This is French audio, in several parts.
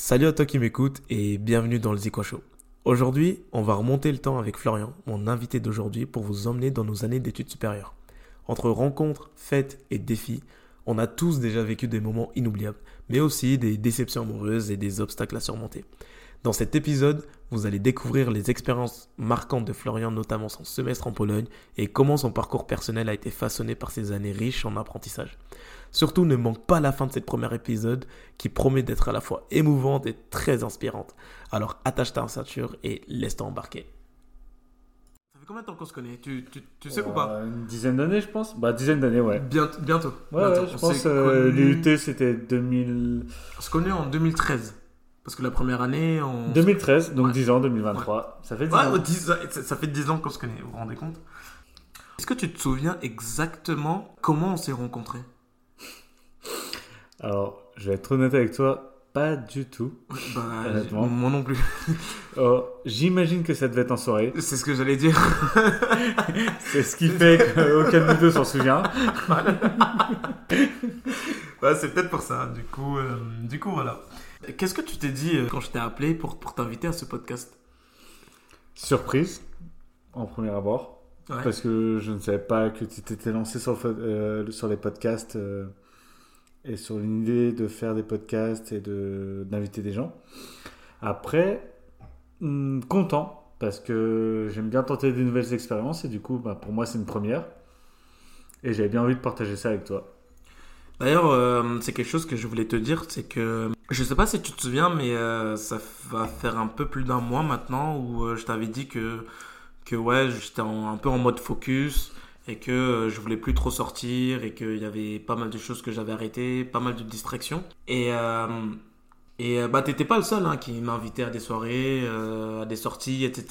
Salut à toi qui m'écoute et bienvenue dans le Zikwa Show. Aujourd'hui, on va remonter le temps avec Florian, mon invité d'aujourd'hui, pour vous emmener dans nos années d'études supérieures. Entre rencontres, fêtes et défis, on a tous déjà vécu des moments inoubliables, mais aussi des déceptions amoureuses et des obstacles à surmonter. Dans cet épisode, vous allez découvrir les expériences marquantes de Florian, notamment son semestre en Pologne, et comment son parcours personnel a été façonné par ces années riches en apprentissage. Surtout, ne manque pas la fin de cet premier épisode qui promet d'être à la fois émouvante et très inspirante. Alors attache ta ceinture et laisse-toi embarquer. Ça fait combien de temps qu'on se connaît? Tu, tu, tu, sais ou pas? Euh, Une dizaine d'années, je pense. Bah, dizaine d'années, ouais. Bien- Bientôt. Ouais, bientôt. ouais, je On pense s'est euh, l'UT c'était 2000... On se connaît en 2013. Parce que la première année, on... 2013, donc Ouais. 10 ans, 2023. Ça fait 10 Ouais, ans. oh, 10 ans, ça, fait 10 ans qu'on se connaît, vous vous rendez compte? Est-ce que tu te souviens exactement comment on s'est rencontrés? Alors, je vais être honnête avec toi, pas du tout. Bah, Honnêtement. moi non plus. Oh, J'imagine que ça devait être en soirée. C'est ce que j'allais dire. C'est ce qui fait qu'aucun de nous deux s'en souvient. Ouais, c'est peut-être pour ça. Du coup, euh, du coup voilà. Qu'est-ce que tu t'es dit euh, quand je t'ai appelé pour, pour t'inviter à ce podcast? Surprise, en premier abord. Ouais. Parce que je ne savais pas que tu t'étais lancé sur, le euh, sur les podcasts euh, et sur l'idée de faire des podcasts et de- d'inviter des gens. Après, hum, content parce que j'aime bien tenter des nouvelles expériences et du coup, bah, pour moi, c'est une première. Et j'avais bien envie de partager ça avec toi. D'ailleurs, euh, c'est quelque chose que je voulais te dire, c'est que je sais pas si tu te souviens, mais euh, ça va faire un peu plus d'un mois maintenant où euh, je t'avais dit que que ouais, j'étais un peu en mode focus et que je voulais plus trop sortir et qu'il y avait pas mal de choses que j'avais arrêtées, pas mal de distractions. Et et bah t'étais pas le seul hein, qui m'invitait à des soirées, euh, à des sorties, etc.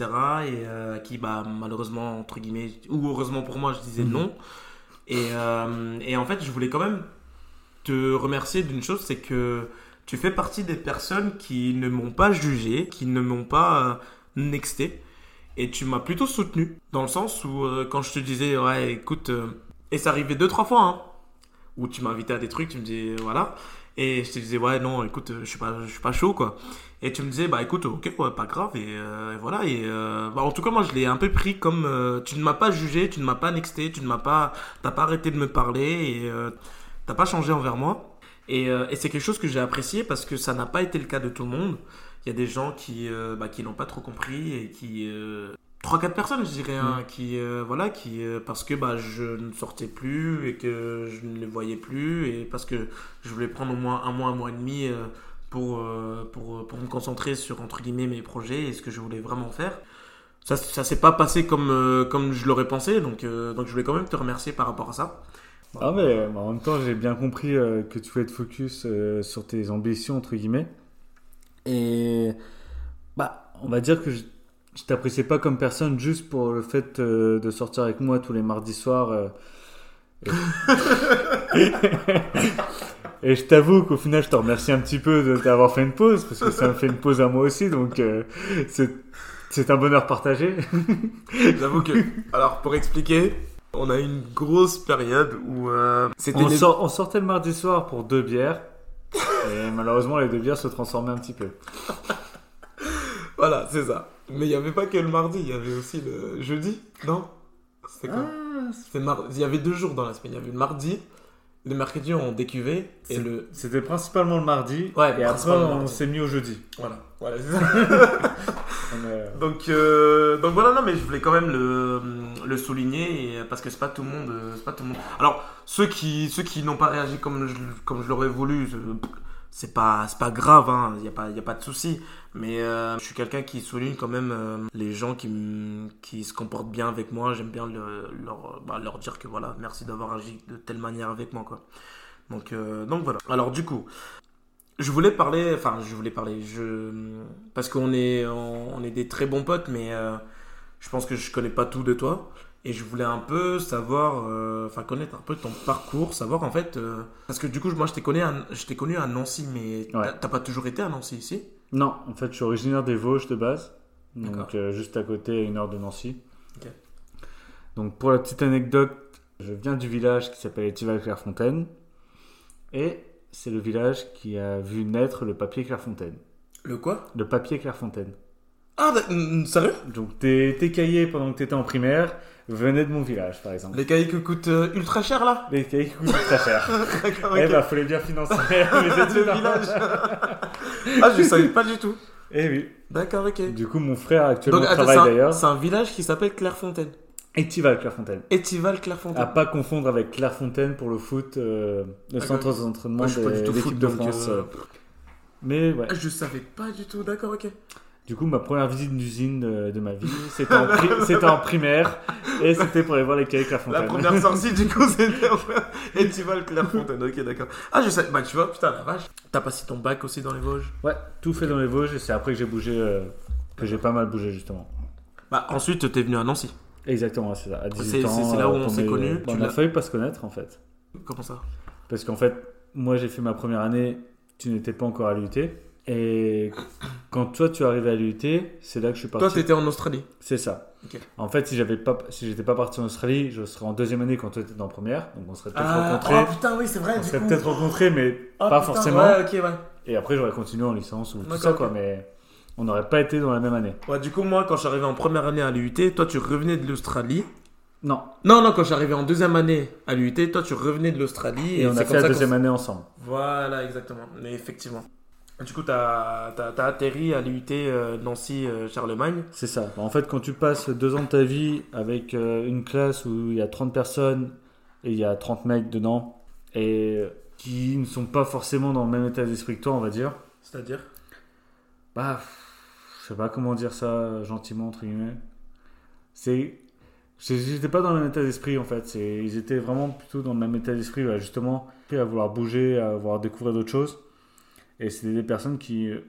Et euh, à qui bah malheureusement entre guillemets ou heureusement pour moi je disais Mhm. non. Et, euh, et en fait je voulais quand même te remercier d'une chose, c'est que tu fais partie des personnes qui ne m'ont pas jugé, qui ne m'ont pas euh, nexté, et tu m'as plutôt soutenu, dans le sens où euh, quand je te disais, ouais, écoute, euh, et ça arrivait deux, trois fois, hein, où tu m'invitais à des trucs, tu me disais, voilà, et je te disais, ouais, non, écoute, je suis pas, je suis pas chaud, quoi. Et tu me disais, bah écoute, ok, ouais, pas grave, et, voilà, et bah, en tout cas, moi, je l'ai un peu pris comme, tu ne m'as pas jugé, tu ne m'as pas nexté, tu ne m'as pas, t'as pas arrêté de me parler, et t'as pas changé envers moi. Et, euh, et c'est quelque chose que j'ai apprécié parce que ça n'a pas été le cas de tout le monde. Il y a des gens qui, euh, bah, qui n'ont pas trop compris et qui... euh, Trois, quatre personnes, je dirais, hein, qui, euh, voilà, qui, euh, parce que bah, je ne sortais plus et que je ne les voyais plus et parce que je voulais prendre au moins un mois, un mois et demi pour, pour, pour me concentrer sur, entre guillemets, mes projets et ce que je voulais vraiment faire. Ça, ça s'est pas passé comme, euh, comme je l'aurais pensé, donc, euh, donc je voulais quand même te remercier par rapport à ça. Ah mais euh, en même temps j'ai bien compris euh, que tu voulais te focus euh, sur tes ambitions entre guillemets. Et bah on va dire que je, je t'appréciais pas comme personne juste pour le fait euh, de sortir avec moi tous les mardis soirs et... et je t'avoue qu'au final je te remercie un petit peu de t'avoir fait une pause parce que ça me fait une pause à moi aussi donc c'est un bonheur partagé. J'avoue que, alors pour expliquer, on a eu une grosse période où euh, c'était on, les- sort- on sortait le mardi soir pour deux bières et malheureusement les deux bières se transformaient un petit peu Voilà, c'est ça. Mais il n'y avait pas que le mardi, il y avait aussi le jeudi, non? C'était quoi? C'était le mar- Il y avait deux jours dans la semaine. Il y avait le mardi, le mercredi on décuvait et le. C'était principalement le mardi. Ouais, et après, on s'est mis au jeudi. Voilà, voilà, c'est ça. Est- Donc, euh, donc voilà, non, mais je voulais quand même le, le souligner et- parce que c'est pas tout le monde, euh, c'est pas tout le monde. Alors ceux qui, ceux qui n'ont pas réagi comme je, comme je l'aurais voulu, euh, c'est pas, c'est pas grave, hein, y a pas, y a pas de souci. Mais euh, je suis quelqu'un qui souligne quand même euh, les gens qui, qui se comportent bien avec moi. J'aime bien le- leur, bah, leur dire que voilà, merci d'avoir agi de telle manière avec moi, quoi. Donc, euh, donc voilà. Alors du coup, je voulais parler, enfin je voulais parler, je parce qu'on est on, on est des très bons potes, mais euh, je pense que je connais pas tout de toi et je voulais un peu savoir, euh, enfin connaître un peu ton parcours, savoir en fait, euh, parce que du coup moi je t'ai connu, à, je t'ai connu à Nancy, mais Ouais. t'as- pas toujours été à Nancy ici Non, en fait, je suis originaire des Vosges de base. Donc, juste à côté, à une heure de Nancy. Ok. Donc, pour la petite anecdote, je viens du village qui s'appelle Étival-Clairefontaine. Et c'est le village qui a vu naître le papier Clairefontaine. Le quoi? Le papier Clairefontaine. Ah, bah, mm, sérieux? Donc tes, tes cahiers pendant que tu étais en primaire venaient de mon village, par exemple. Les cahiers qui coûtent euh, ultra cher là? Les cahiers qui coûtent très cher. D'accord, Eh ok. bah, fallait bien financer mes Le études. hein. village. ah, je savais pas du tout. Eh oui. D'accord, ok. Du coup, mon frère actuellement Donc, attends, travaille c'est un- d'ailleurs. c'est un village qui s'appelle Clairefontaine. Etival Clairefontaine. Etival À Clairefontaine. pas confondre avec Clairefontaine pour le foot, euh, le D'accord. centre d'entraînement de l'équipe de France. euh, euh. Mais ouais. Ah, Je savais pas du tout, d'accord, ok. Du coup, ma première visite d'usine de, de ma vie, c'était en, pri- c'était en primaire et c'était pour aller voir les cahiers La Clairefontaine. première sortie, du coup, c'était Etival Clairefontaine, ok, d'accord. Ah, je sais, bah tu vois, putain, la vache. T'as passé ton bac aussi dans les Vosges? Ouais, tout fait dans les Vosges et c'est après que j'ai bougé, euh, que j'ai pas mal bougé justement. Bah, ensuite, t'es venu à Nancy. Exactement, c'est ça. À 18 C'est- ans. c'est- c'est là où euh, on s'est connus, tu on a l'as- failli pas se connaître en fait. Comment ça? Parce qu'en fait, moi j'ai fait ma première année, tu n'étais pas encore à l'UT. Et quand toi tu es arrivé à l'UT, c'est là que je suis parti. Toi, t'étais en Australie. C'est ça. En fait, si j'avais pas, si j'étais pas parti en Australie, je serais en deuxième année quand toi t'étais en première. Donc on serait peut-être Ah, rencontrés. oh putain, oui, c'est vrai, on serait peut-être rencontrés, mais Oh, pas putain, forcément. Ouais, ok, ouais. Et après j'aurais continué en licence ou tout ça quoi. Mais on n'aurait pas été dans la même année. Ouais, du coup, moi, quand arrivé en première année à l'UT, toi, tu revenais de l'Australie. Non. Non, non, quand arrivé en deuxième année à l'UT, toi, tu revenais de l'Australie. Et, on a fait la deuxième année ensemble. Voilà, exactement. Mais effectivement. Du coup, t'as as, atterri à l'UT euh, Nancy-Charlemagne. C'est ça. En fait, quand tu passes deux ans de ta vie avec euh, une classe où il y a 30 personnes et il y a 30 mecs dedans et qui ne sont pas forcément dans le même état d'esprit que toi, on va dire. C'est-à-dire? Bah, je sais pas comment dire ça gentiment, entre guillemets. C'est. c'est- J'étais pas dans le même état d'esprit en fait. Ils étaient vraiment plutôt dans le même état d'esprit, justement, à vouloir bouger, à vouloir découvrir d'autres choses. Et c'était des personnes qui, euh,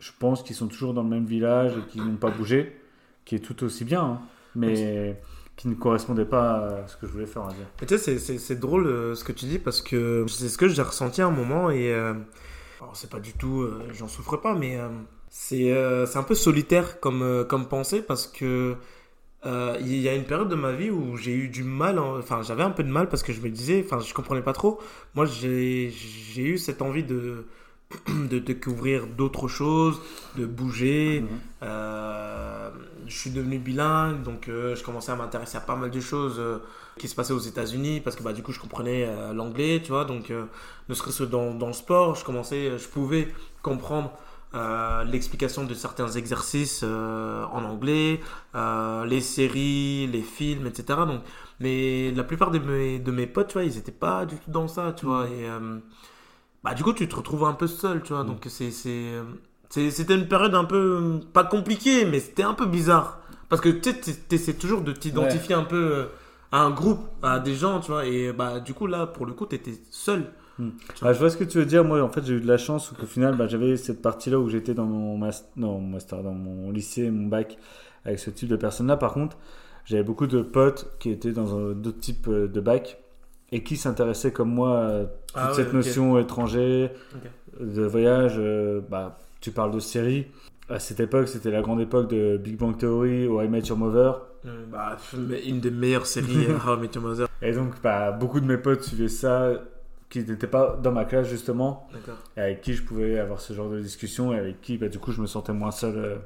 je pense, qui sont toujours dans le même village et qui n'ont pas bougé, qui est tout aussi bien, hein, mais qui ne correspondait pas à ce que je voulais faire, tu sais, c'est- drôle euh, ce que tu dis parce que c'est ce que j'ai ressenti à un moment et. euh, c'est pas du tout. euh, J'en souffre pas, mais euh, c'est euh, un peu solitaire comme, euh, comme pensée parce que. euh, Il y a une période de ma vie où j'ai eu du mal, en- enfin j'avais un peu de mal parce que je me disais, enfin je comprenais pas trop. Moi j'ai eu cette envie de, de découvrir d'autres choses, de bouger. Mhm. Euh, je suis devenu bilingue, donc euh, je commençais à m'intéresser à pas mal de choses euh, qui se passaient aux États-Unis parce que bah, du coup je comprenais l'anglais, tu vois. Donc, ne serait-ce que dans, dans le sport, je commençais, je pouvais comprendre euh, l'explication de certains exercices euh, en anglais, euh, les séries, les films, etc. Donc, mais la plupart de mes, de mes potes, tu vois, ils étaient pas du tout dans ça, tu vois. Et euh, bah, du coup, tu te retrouves un peu seul, tu vois. Donc, c'est, euh, c'est- c'était une période un peu, pas compliquée, mais c'était un peu bizarre. Parce que tu essaies toujours de t'identifier un peu à un groupe, à des gens, tu vois. Et bah, du coup, là, pour le coup, tu étais seul. Ah, je vois ce que tu veux dire. Moi, en fait, j'ai eu de la chance qu'au final, bah, j'avais cette partie-là où j'étais dans mon, mas- non, mon master, dans mon lycée, mon bac, avec ce type de personnes-là. Par contre, j'avais beaucoup de potes qui étaient dans d'autres types euh, de bac et qui s'intéressaient comme moi à toute Ah cette notion étranger, Ok. de voyage. euh, bah, tu parles de séries. À cette époque, c'était la grande époque de Big Bang Theory ou I Met Your Mother. Euh, bah, une des meilleures séries, How I Met Your Mother. Et donc, bah, beaucoup de mes potes suivaient ça, qui n'étaient pas dans ma classe justement. Et avec qui je pouvais avoir ce genre de discussion et avec qui bah, du coup je me sentais moins seul euh,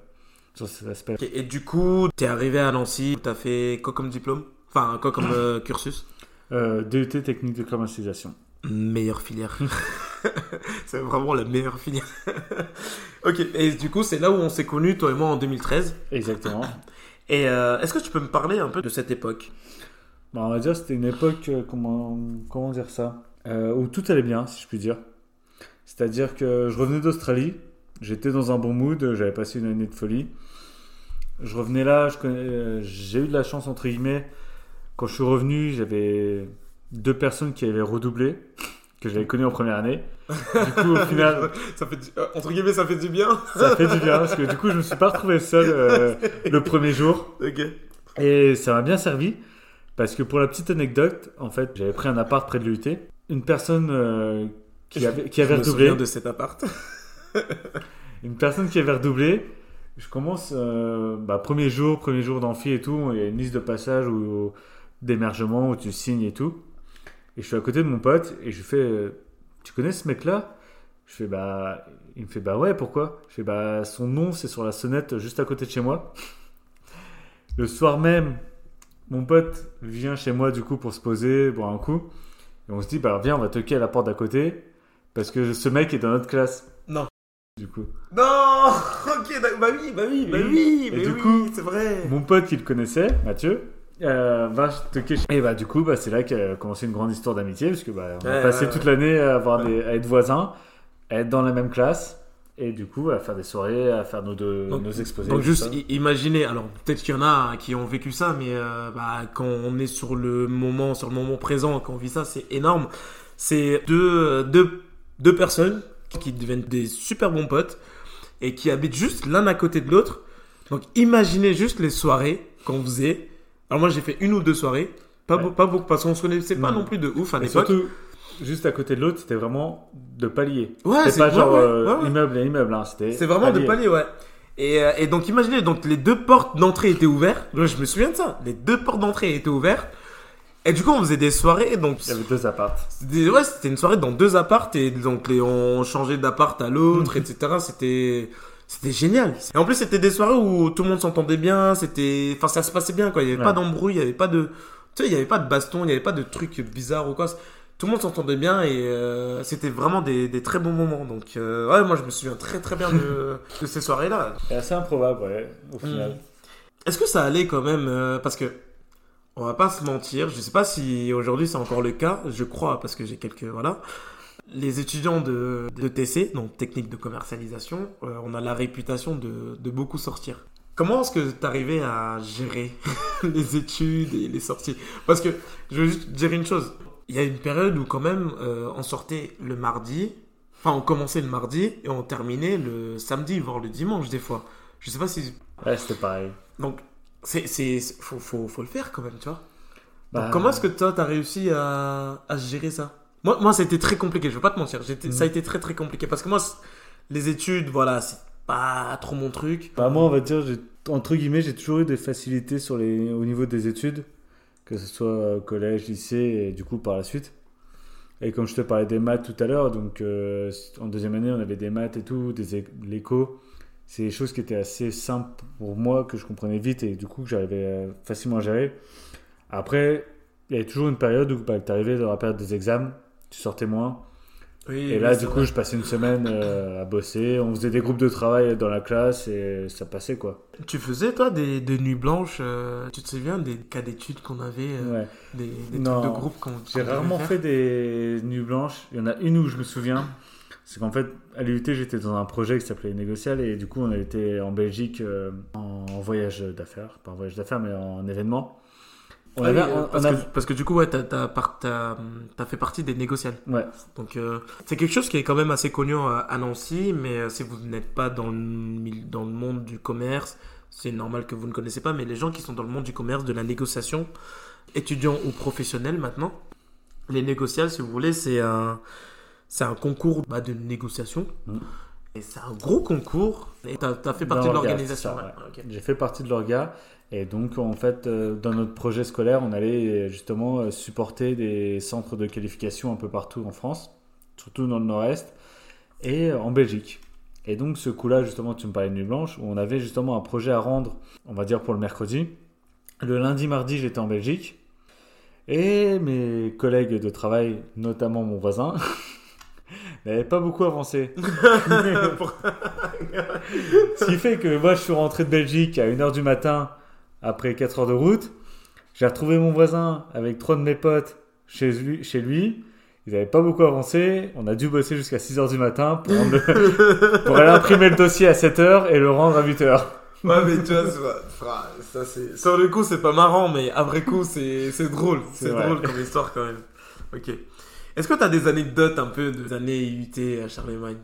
sur cet aspect. Et du coup, t'es arrivé à Nancy, t'as fait quoi comme diplôme? Enfin, quoi comme euh, cursus? Euh, DET technique de commercialisation. Meilleure filière. c'est vraiment la meilleure filière. ok, et du coup, c'est là où on s'est connus, toi et moi, en 2013. Exactement. Et euh, est-ce que tu peux me parler un peu de cette époque? Bah, on va dire c'était une époque, comment, comment dire ça, Euh, où tout allait bien si je puis dire. C'est-à-dire que je revenais d'Australie, j'étais dans un bon mood, j'avais passé une année de folie. Je revenais là, euh, j'ai eu de la chance entre guillemets. Quand je suis revenu, j'avais deux personnes qui avaient redoublé, que j'avais connues en première année. Du coup, au final, ça fait du- euh, Entre guillemets, ça fait du bien. Ça fait du bien parce que du coup je me suis pas retrouvé seul euh, le premier jour et ça m'a bien servi parce que pour la petite anecdote en fait j'avais pris un appart près de l'UT une personne euh, qui avait, qui avait Je redoublé de cet appart. une personne qui avait redoublé je commence euh, bah, premier jour premier jour d'amphi et tout il y a une liste de passage ou d'émergement où tu signes et tout et je suis à côté de mon pote et je fais euh, tu connais ce mec là Je fais bah. Il me fait bah ouais, pourquoi? Je fais bah son nom c'est sur la sonnette juste à côté de chez moi. Le soir même, mon pote vient chez moi du coup pour se poser, boire un coup. Et on se dit bah viens, on va toquer à la porte d'à côté parce que ce mec est dans notre classe. Non. Du coup. Non Ok, d'accord. bah oui, bah oui, bah oui, mais du oui, coup, c'est vrai. Mon pote qui le connaissait, Mathieu, euh, va toquer chez... Et bah du coup, bah, c'est là qu'a commencé une grande histoire d'amitié, parce que bah, on a passé toute l'année à, avoir Ouais. des, à être voisins, à être dans la même classe, et du coup à faire des soirées, à faire nos, deux, Donc- nos exposés. Donc juste imaginez, alors peut-être qu'il y en a qui ont vécu ça, mais euh, bah, quand on est sur le moment, sur le moment présent, quand on vit ça, c'est énorme. C'est deux, deux, deux personnes qui deviennent des super bons potes et qui habitent juste l'un à côté de l'autre. Donc imaginez juste les soirées qu'on faisait. Alors moi j'ai fait une ou deux soirées, pas, Ouais. beau- pas beaucoup parce qu'on se connaissait pas Non. plus de ouf à l'époque. surtout, juste à côté de l'autre, c'était vraiment de palier. Ouais, C'était c'est pas genre ouais, euh, ouais, immeuble à immeuble, hein, c'était C'est vraiment de palier, ouais. Et, euh, et donc imaginez, donc les deux portes d'entrée étaient ouvertes. Je me souviens de ça. Les deux portes d'entrée étaient ouvertes. Et du coup, on faisait des soirées. Donc, Il y avait deux apparts. c'était ouais, c'était une soirée dans deux appartes. Et donc, les, on changeait d'appart à l'autre, etc. C'était, c'était génial. Et en plus, c'était des soirées où tout le monde s'entendait bien. C'était, enfin, ça se passait bien, quoi. Il y avait Ouais. pas d'embrouille, il y avait pas de, tu sais, il y avait pas de baston, il y avait pas de trucs bizarres ou quoi. Tout le monde s'entendait bien et euh, c'était vraiment des, des très bons moments. Donc, euh, ouais, moi, je me souviens très très bien de, de ces soirées-là. C'est assez improbable, ouais, au final. Mm. Est-ce que ça allait quand même euh, Parce que on va pas se mentir, je sais pas si aujourd'hui c'est encore le cas, je crois parce que j'ai quelques voilà. Les étudiants de, de TC, donc technique de commercialisation, on a la réputation de, de beaucoup sortir. Comment est-ce que tu arrivais à gérer les études et les sorties? Parce que je veux juste dire une chose. Il y a une période où quand même euh, on sortait le mardi, enfin on commençait le mardi et on terminait le samedi, voire le dimanche des fois. Je sais pas si Ouais, c'était pareil. donc, c'est, c'est, faut, faut, faut le faire quand même, tu vois. Donc, Bah, comment est-ce que toi, t'as réussi à, à gérer ça? Moi, moi, ça a été très compliqué, je veux pas te mentir. J'étais, Ça a été très, très compliqué. Parce que moi, les études, voilà, c'est pas trop mon truc. Bah, moi, on va dire, j'ai- entre guillemets, j'ai toujours eu des facilités sur les, au niveau des études, que ce soit collège, lycée et du coup par la suite. Et comme je te parlais des maths tout à l'heure, donc euh, en deuxième année, on avait des maths et tout, des l'éco. C'est des choses qui étaient assez simples pour moi, que je comprenais vite et du coup que j'arrivais euh, facilement à gérer. Après, il y avait toujours une période où bah, tu arrivais dans la période des examens, tu sortais moins. Oui, Et là, du coup, je passais une semaine euh, à bosser. On faisait des groupes de travail dans la classe et ça passait quoi. Tu faisais, toi, des, des nuits blanches euh, Tu te souviens des cas d'études qu'on avait euh, Ouais. Des, des Non. trucs de groupe qu'on J'ai rarement fait des nuits blanches. Il y en a une où je me souviens. C'est qu'en fait, à l'UT, j'étais dans un projet qui s'appelait Négocial et du coup, on a été en Belgique en voyage d'affaires. Pas en voyage d'affaires, mais en événement. On oui, avait- euh, on- parce, on que, parce que du coup, ouais, t'as, t'as fait partie des. Ouais, Donc euh, c'est quelque chose qui est quand même assez connu à, à Nancy, mais euh, si vous n'êtes pas dans le, mil- dans le monde du commerce, c'est normal que vous ne connaissez pas, mais les gens qui sont dans le monde du commerce, de la négociation, étudiants ou professionnels maintenant, les négociations, si vous voulez, c'est un, concours bah, de négociation. Mm. Et c'est un gros concours. Et t'as, t'as fait partie de l'orga, l'organisation. ouais. J'ai fait partie de l'orga. Et donc, en fait, euh, dans notre projet scolaire, on allait euh, justement euh, supporter des centres de qualification un peu partout en France, surtout dans le nord-est, et en Belgique. Et donc, ce coup-là, justement, tu me parlais de Nuit Blanche, où on avait justement un projet à rendre, on va dire pour le mercredi. Le lundi, mardi, j'étais en Belgique. Et mes collègues de travail, notamment mon voisin, n'avaient pas beaucoup avancé. Ce qui fait que moi, je suis rentré de Belgique à 1h du matin, après 4 heures de route. J'ai retrouvé mon voisin avec trois de mes potes chez lui. Chez lui. Ils n'avaient pas beaucoup avancé. On a dû bosser jusqu'à 6 heures du matin pour, rendre le- pour aller imprimer le dossier à 7 heures et le rendre à 8 heures. Ouais, mais tu vois, ça c'est. Sur le coup, c'est pas marrant, mais après coup, c'est drôle. C'est drôle comme histoire quand même. Ok. Est-ce que t'as des anecdotes un peu des années UT à Charlemagne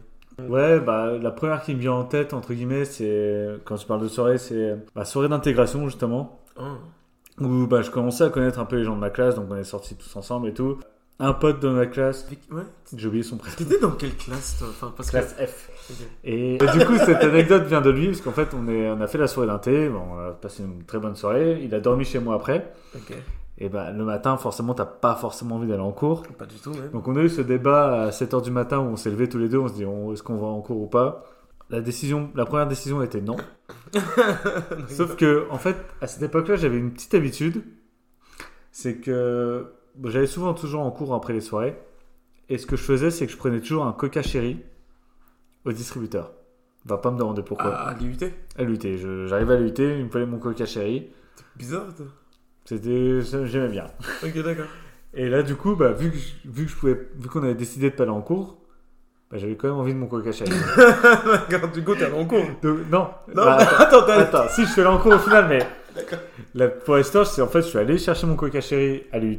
Ouais, bah, la première qui me vient en tête, entre guillemets, c'est quand je parle de soirée, c'est la soirée d'intégration, justement. Oh. Où bah, je commençais à connaître un peu les gens de ma classe, donc on est sortis tous ensemble et tout. Un pote de ma classe, Ouais. j'ai oublié son prénom. T'étais dans quelle classe toi? Enfin, parce que... Classe F. Et, et du coup, cette anecdote vient de lui, parce qu'en fait, on, est, on a fait la soirée d'inté, bon, on a passé une très bonne soirée, il a dormi chez moi après, Ok. Et ben le matin, forcément, t'as pas forcément envie d'aller en cours. Pas du tout. Donc on a eu ce débat à 7h du matin où on s'est levé tous les deux, on se dit est-ce qu'on va en cours ou pas? La, décision, la première décision était non. Sauf que, en fait, à cette époque-là, j'avais une petite habitude. C'est que j'allais souvent toujours en cours après les soirées. Et ce que je faisais, c'est que je prenais toujours un coca chéri au distributeur. Va pas me demander pourquoi. Ah, À l'UT. Je- J'arrivais à l'UT, il me fallait mon coca chéri. Bizarre, toi. C'était, j'aimais bien. Ok, d'accord. Et là, du coup, bah, vu que je- vu que je pouvais, vu qu'on avait décidé de pas aller en cours, bah, j'avais quand même envie de mon coca chéri. D'accord, du coup, t'es allé en cours. Donc, non. Non, bah, attends, attends, attends, si je suis allé en cours au final, mais D'accord. la, pour l'histoire, c'est en fait, je suis allé chercher mon coca chéri à l'UT.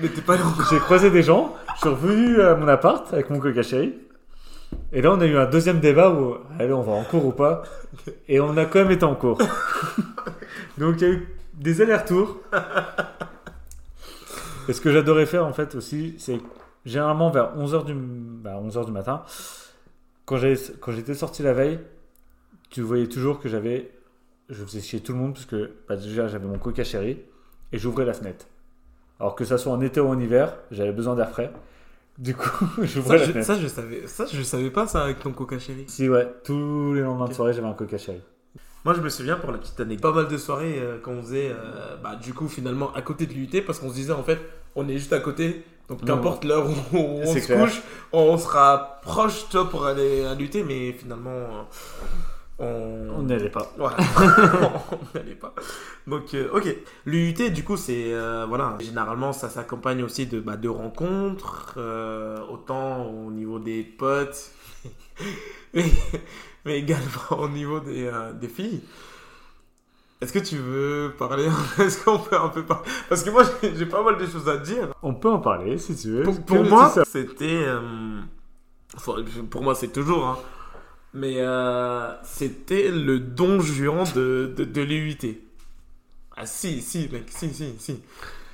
Mais t'es pas allé en cours. J'ai croisé des gens, je suis revenu à mon appart avec mon coca chéri. Et là, on a eu un deuxième débat où, allez, on va en cours ou pas Et on a quand même été en cours. Donc, il y a eu des allers-retours. Et ce que j'adorais faire, en fait, aussi, c'est généralement vers 11h du, bah, 11h du matin, quand j'étais sorti la veille, tu voyais toujours que j'avais. Je faisais chier tout le monde, parce que bah, déjà, j'avais mon coca chéri et j'ouvrais la fenêtre. Alors que ça soit en été ou en hiver, j'avais besoin d'air frais. Du coup, j'ouvrais la je, fenêtre. ça, je savais, ça, je savais pas ça avec ton coca chéri. Si, ouais, tous les lendemains de soirée, j'avais un coca chéri. Moi, je me souviens pour la petite année, pas mal de soirées euh, qu'on faisait, euh, bah, du coup, finalement, à côté de l'UT, parce qu'on se disait, en fait, on est juste à côté, donc qu'importe l'heure où on C'est se clair. couche, on sera proche, toi, pour aller à l'UT, mais finalement, euh, on. On n'y allait pas. Voilà, on n'allait pas. Donc, euh, ok. L'UT, du coup, c'est. voilà, généralement, ça s'accompagne aussi de, bah, de rencontres, autant au niveau des potes, mais, mais également au niveau des, euh, des filles. Est-ce que tu veux parler Est-ce qu'on peut un peu parler Parce que moi, j'ai pas mal de choses à dire. On peut en parler si tu veux. Pour, moi, c'était. euh, enfin, pour moi, c'est toujours. hein. mais euh, c'était le don juan de, de, de. Ah, si, si, mec, si, si, si.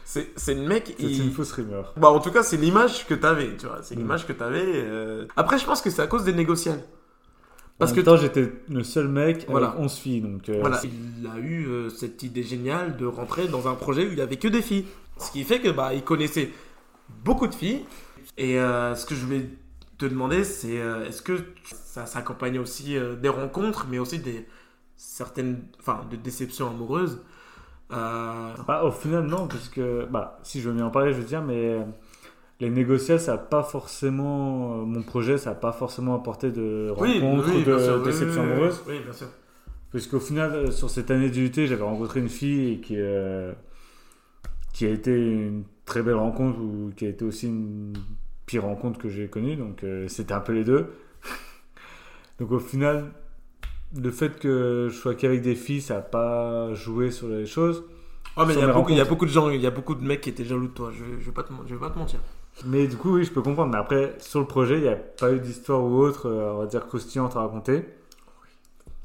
C'est le mec. c'est il- une fausse rumeur. Bah, en tout cas, c'est l'image que t'avais, tu vois. C'est Mm. l'image que t'avais. euh. Après, je pense que c'est à cause des négociables. Parce en que temps, j'étais le seul mec Voilà. avec 11 filles. Donc, euh, Voilà, il a eu euh, cette idée géniale de rentrer dans un projet où il n'y avait que des filles. Ce qui fait que bah, il connaissait beaucoup de filles. Et euh, ce que je voulais te demander, c'est est-ce que ça s'accompagne aussi des rencontres, mais aussi des certaines, enfin, de déceptions amoureuses? Bah, au final, non, parce que bah, si je veux bien en parler, je veux dire, mais les négociations, ça n'a pas forcément. euh, Mon projet, ça n'a pas forcément apporté de oui, rencontres oui, de sûr, oui, déceptions oui, oui, bien sûr. Puisqu'au final, euh, sur cette année d'UT, j'avais rencontré une fille qui, euh, qui a été une très belle rencontre ou qui a été aussi une pire rencontre que j'ai connue. Donc euh, c'était un peu les deux. donc au final, le fait que je sois qu'avec des filles, ça n'a pas joué sur les choses. Ah, mais il y, a beaucoup, il y a beaucoup de gens, il y a beaucoup de mecs qui étaient jaloux de toi. Je, je, vais, pas te, je vais pas te mentir. Mais du coup, oui, je peux comprendre. Mais après, sur le projet, il n'y a pas eu d'histoire ou autre, euh, on va dire, croustillante à raconter.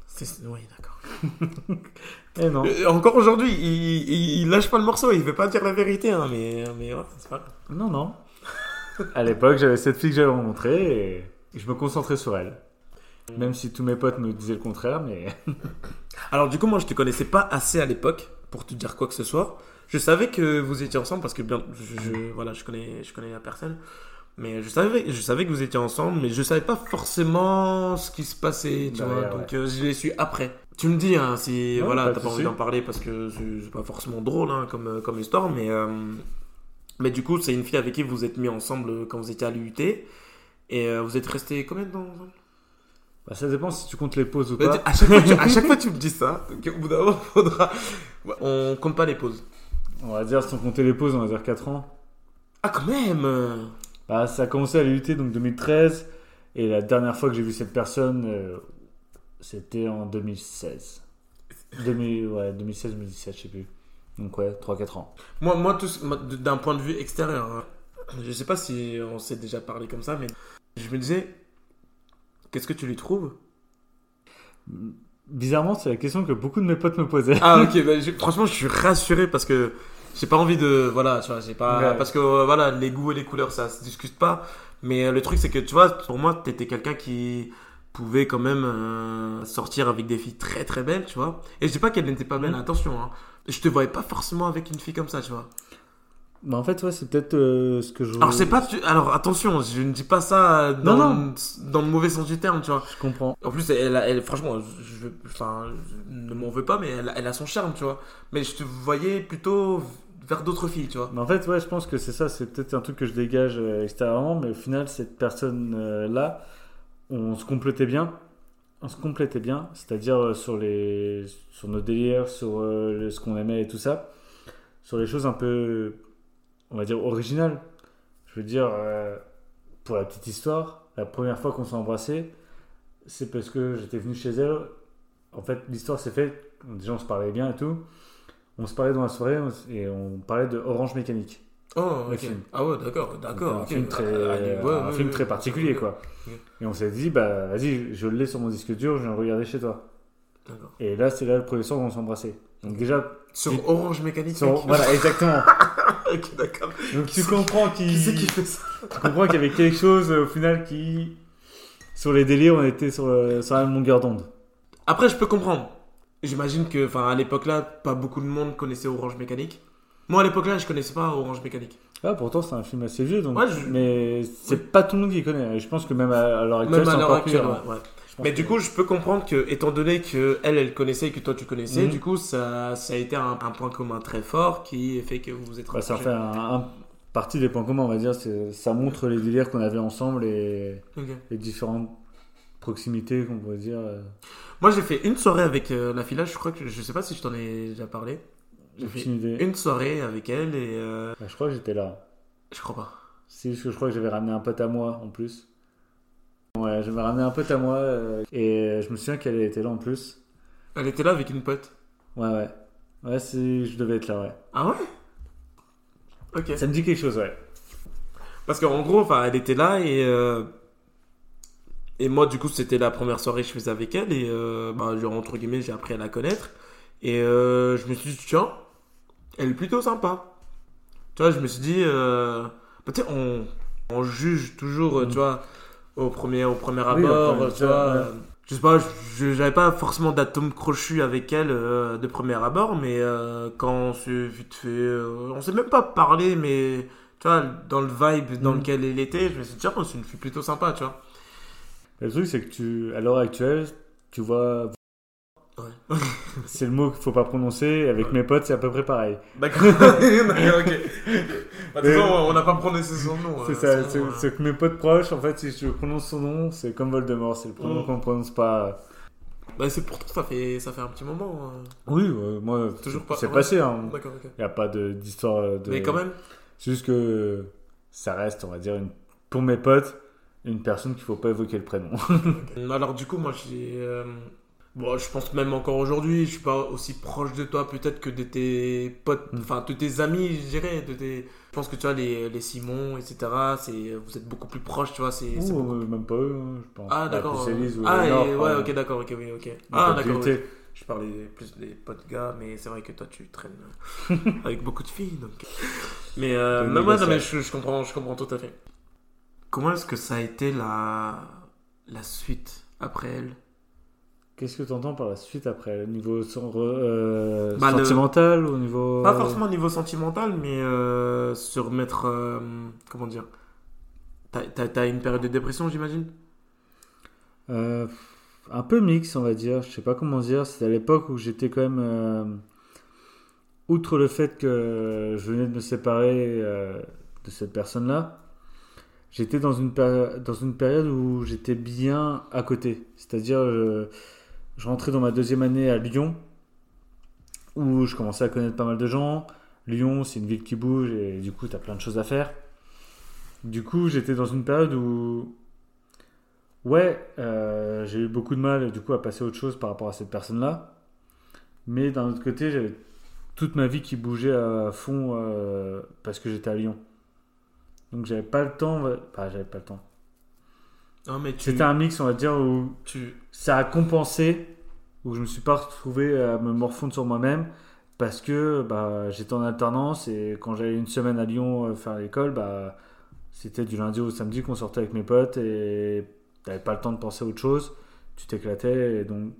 C'est- Oui, d'accord. Et non. Euh, Encore aujourd'hui, il, il, il lâche pas le morceau, il veut pas dire la vérité, hein, mais, mais ouais, c'est pas grave. Non, non. à l'époque, j'avais cette fille que j'avais rencontrée et je me concentrais sur elle. Même si tous mes potes me disaient le contraire, mais Alors du coup, moi, je te connaissais pas assez à l'époque pour te dire quoi que ce soit. Je savais que vous étiez ensemble parce que bien, je, je- voilà, je connais, je connais la personne. Mais je savais, je savais que vous étiez ensemble, mais je savais pas forcément ce qui se passait, tu Derrière, vois. Donc euh, je l'ai su après. Tu me dis hein, si Ouais, voilà, t'as pas envie d'en parler parce que c'est pas forcément drôle hein, comme euh, comme histoire, mais euh, mais du coup, c'est une fille avec qui vous êtes mis ensemble quand vous étiez à l'UT et euh, vous êtes resté combien de temps ensemble? Bah, ça dépend si tu comptes les pauses ou Bah, pas. À chaque, fois, tu, à chaque fois, tu me dis ça. Donc, au bout d'un moment, faudra. Ouais, On compte pas les pauses. On va dire, sans compter les pauses, on va dire 4 ans. Ah, quand même Bah, ça a commencé à l'UT, donc 2013. Et la dernière fois que j'ai vu cette personne, euh, c'était en 2016. 2000, ouais, 2016-2017, je sais plus. Donc ouais, 3-4 ans. Moi, moi, d'un point de vue extérieur, hein, je sais pas si on s'est déjà parlé comme ça, mais je me disais, qu'est-ce que tu lui trouves? Bizarrement, c'est la question que beaucoup de mes potes me posaient. Ah, ok, bah, je- franchement, je suis rassuré parce que j'ai pas envie de. Voilà, tu vois, j'ai pas. Ouais. Parce que euh, voilà, les goûts et les couleurs, ça se discute pas. Mais euh, le truc, c'est que tu vois, pour moi, t'étais quelqu'un qui. pouvait quand même euh, sortir avec des filles très très belles, tu vois. Et je dis pas qu'elles n'étaient pas belles, Mhm. attention. Hein. Je te voyais pas forcément avec une fille comme ça, tu vois. Bah, en fait, ouais, c'est peut-être euh, ce que je. Alors c'est pas, tu- alors attention, je ne dis pas ça dans, Non, dans le mauvais sens du terme, tu vois. Je comprends. En plus, elle, a- elle, franchement, je, je- enfin, je ne m'en veux pas, mais elle, a- elle a son charme, tu vois. Mais je te voyais plutôt vers d'autres filles, tu vois. Mais en fait, ouais, je pense que c'est ça. C'est peut-être un truc que je dégage euh, extérieurement, mais au final, cette personne-là, on se complétait bien. On se complétait bien, c'est-à-dire euh, sur les, sur nos délires, sur ce qu'on aimait et tout ça, sur les choses un peu, on va dire originales. Je veux dire, euh, pour la petite histoire, la première fois qu'on s'est embrassé, c'est parce que j'étais venu chez elle. En fait, l'histoire s'est faite. Déjà, on se parlait bien et tout. On se parlait dans la soirée et on parlait de Orange Mécanique. Oh, Le ok. film. Ah ouais, d'accord, d'accord. un film très, Ah, allez, ouais, un ouais, film ouais, très particulier, quoi. Et on s'est dit, bah vas-y, je l'ai sur mon disque dur, je viens regarder chez toi. Et là, c'est là le premier soir où on s'embrassait. Donc déjà, Sur Orange Mécanique. sur- voilà, exactement. ok, d'accord. Donc tu comprends qu'il Qui c'est qui fait ça tu comprends qu'il y avait quelque chose euh, au final qui, sur les délires, on était sur, le- sur la même longueur d'onde. Après, je peux comprendre. J'imagine que, enfin, à l'époque là, pas beaucoup de monde connaissait Orange Mécanique. Moi, à l'époque là, je connaissais pas Orange Mécanique. Ah, pourtant, c'est un film assez vieux, donc. Ouais, je- Mais c'est pas tout le monde qui connaît. Je pense que même à, à l'heure actuelle, Même c'est à l'heure encore plus. actuelle, hein. ouais, ouais. Mais que- du coup, je peux comprendre que, étant donné que elle, elle connaissait et que toi tu connaissais, Mhm. du coup, ça, ça a été un, un point commun très fort qui fait que vous vous êtes Bah, ça fait un, un- partie des points communs, on va dire. Ça montre les délires qu'on avait ensemble et les différentes proximités qu'on pourrait dire. euh. Moi, j'ai fait une soirée avec euh, la là. Je crois que je sais pas si je t'en ai déjà parlé. J'ai fait Aucune idée. une soirée avec elle et euh, Bah, je crois que j'étais là. je crois pas. C'est juste que je crois que j'avais ramené un pote à moi en plus. Ouais, j'avais ramené un pote à moi euh, et je me souviens qu'elle était là en plus. Elle était là avec une pote. Ouais, ouais. Ouais, c'est... je devais être là, ouais. Ah ouais? Ok. Ça me dit quelque chose, ouais. Parce qu'en gros, enfin, elle était là et euh, et moi, du coup, c'était la première soirée que je faisais avec elle et euh, bah, genre, entre guillemets, j'ai appris à la connaître et euh, je me suis dit tiens, elle est plutôt sympa. Tu vois, je me suis dit, euh, bah, tu sais, on, on juge toujours, euh, tu vois, au premier au premier Oui, abord, après, tu vois. ouais. euh, Je sais pas, je- j'avais pas forcément d'atome crochu avec elle euh, de premier abord, mais euh, quand on s'est vite fait, euh, on s'est même pas parlé, mais tu vois, dans le vibe dans Mhm. lequel elle était, je me suis dit, tiens, c'est une fille plutôt sympa, tu vois. Le truc, c'est que tu, à l'heure actuelle, tu vois. c'est le mot qu'il faut pas prononcer. Avec mes potes, c'est à peu près pareil. D'accord, ok. Bah, Mais- façon, on n'a pas prononcé son nom. c'est euh, ça, c'est euh. que mes potes proches, en fait, si je prononce son nom, c'est comme Voldemort, c'est le prénom Mm. qu'on ne prononce pas. Bah, c'est pourtant, ça fait, ça fait un petit moment. euh. Oui, moi, Toujours pas- c'est ouais. passé. Hein. Il n'y a pas d'histoire de. Mais quand même, C'est juste que ça reste, on va dire, une... pour mes potes, une personne qu'il faut pas évoquer le prénom. Alors du coup, moi, j'ai... Bon, je pense même encore aujourd'hui, je suis pas aussi proche de toi peut-être que de tes potes, Mm. enfin de tes amis, je dirais. De tes... Je pense que tu vois, les, les Simon, etc., c'est... vous êtes beaucoup plus proches, tu vois. C'est, beaucoup- même pas eux, hein, je pense. Ah, Ouais, d'accord. plus Élise ou Ah, et- ouais, ok, d'accord, ok, oui, ok. Ah, d'accord. oui. Je parlais plus des potes gars, mais c'est vrai que toi, tu traînes avec beaucoup de filles, donc... Mais, euh, mais moi, non, mais je, je comprends, je comprends tout à fait. Comment est-ce que ça a été la, la suite après elle? Qu'est-ce que tu entends par la suite après Au niveau euh, Bah, le- sentimental Au niveau. Pas forcément au niveau sentimental, mais euh, se remettre. euh, comment dire T'as- t'as une période de dépression, j'imagine? Euh, un peu mix, on va dire. Je sais pas comment dire. C'était à l'époque où j'étais quand même. outre le fait que je venais de me séparer de cette personne-là, j'étais dans une, dans une période où j'étais bien à côté. C'est-à-dire, je, rentrais dans ma deuxième année à Lyon, où je commençais à connaître pas mal de gens. Lyon, c'est une ville qui bouge et du coup, tu plein de choses à faire. Du coup, j'étais dans une période où Ouais, euh, j'ai eu beaucoup de mal du coup à passer à autre chose par rapport à cette personne-là. Mais d'un autre côté, j'avais toute ma vie qui bougeait à fond euh, parce que j'étais à Lyon. Donc j'avais pas le temps. Enfin, j'avais pas le temps. Non, mais tu. C'était un mix, on va dire, où tu... ça a compensé, où je me suis pas retrouvé à me morfondre sur moi-même parce que bah, j'étais en alternance et quand j'allais une semaine à Lyon euh, faire l'école, bah, c'était du lundi au samedi qu'on sortait avec mes potes et t'avais pas le temps de penser à autre chose, tu t'éclatais, et donc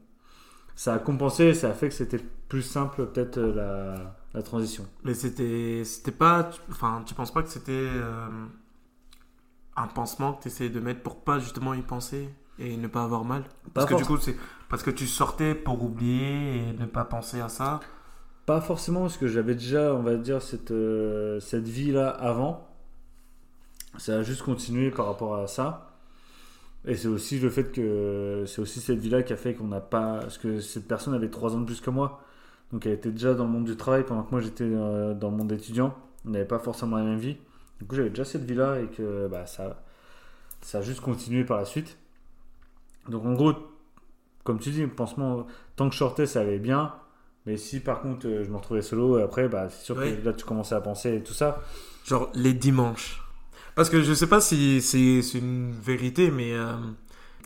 ça a compensé, ça a fait que c'était plus simple peut-être euh, la, la transition. Mais c'était, c'était pas, enfin, tu penses pas que c'était euh, un pansement que tu essayais de mettre pour pas justement y penser et ne pas avoir mal Parce que du coup, c'est parce que tu sortais pour oublier et ne pas penser à ça. Pas forcément, parce que j'avais déjà, on va dire, cette, euh, cette vie-là avant. Ça a juste continué par rapport à ça. Et c'est aussi le fait que c'est aussi cette vie-là qui a fait qu'on n'a pas. Parce que cette personne avait 3 ans de plus que moi. Donc elle était déjà dans le monde du travail pendant que moi j'étais euh, dans le monde étudiant. On n'avait pas forcément la même vie. Du coup, j'avais déjà cette vie-là et que bah, ça, ça a juste continué par la suite. Donc en gros, comme tu dis, pansement, tant que je sortais, ça allait bien. Mais si par contre euh, je me retrouvais solo, et après, bah, c'est sûr Oui. que là tu commençais à penser et tout ça. Genre les dimanches. Parce que je sais pas si c'est une vérité, mais euh,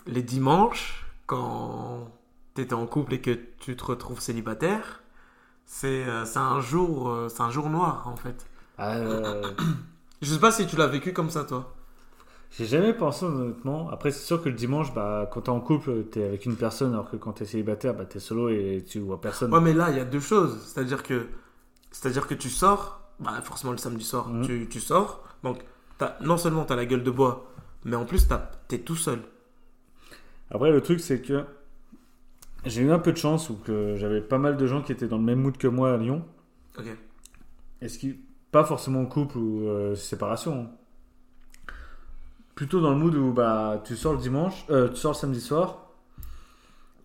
les dimanches, quand t'étais en couple et que tu te retrouves célibataire, c'est euh, un jour, euh, c'est un jour noir en fait. Euh, Je sais pas si tu l'as vécu comme ça toi. J'ai jamais pensé honnêtement. Après, c'est sûr que le dimanche, bah, quand t'es en couple, t'es avec une personne, alors que quand t'es célibataire, bah, t'es solo et tu vois personne. Ouais, mais là il y a deux choses. C'est-à-dire que, c'est-à-dire que tu sors, bah forcément le samedi soir, Mhm. tu, tu sors, donc t'as- non seulement t'as la gueule de bois, mais en plus t'es tout seul. Après, le truc, c'est que j'ai eu un peu de chance ou que j'avais pas mal de gens qui étaient dans le même mood que moi à Lyon. Ok. Et ce qui, pas forcément en couple ou euh, séparation. Plutôt dans le mood où bah, tu sors le dimanche, euh, tu sors le samedi soir.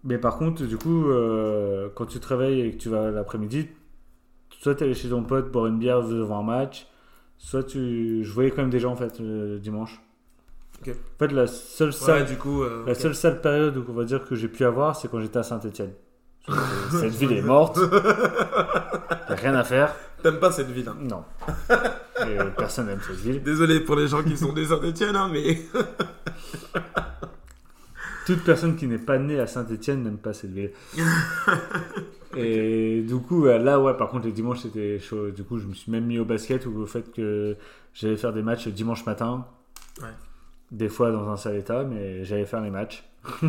Mais par contre, du coup, euh, quand tu te réveilles et que tu vas l'après-midi, soit tu allé chez ton pote boire une bière devant un match, soit tu. Je voyais quand même des gens en fait le dimanche. Ok. En fait, la seule Ouais, salle, du coup. euh, la seule sale période où on va dire que j'ai pu avoir, c'est quand j'étais à Saint-Etienne. Cette ville est morte. Rien à faire. T'aimes pas cette ville. hein. Non. Et, euh, personne n'aime cette ville. Désolé pour les gens qui sont des Saint-Etienne, hein, mais. Toute personne qui n'est pas née à Saint-Etienne n'aime pas cette ville. Et du coup, euh, là, ouais, par contre, les dimanches, c'était chaud. Du coup, je me suis même mis au basket ou au fait que j'allais faire des matchs dimanche matin. Ouais. Des fois dans un sale état, mais j'allais faire les matchs.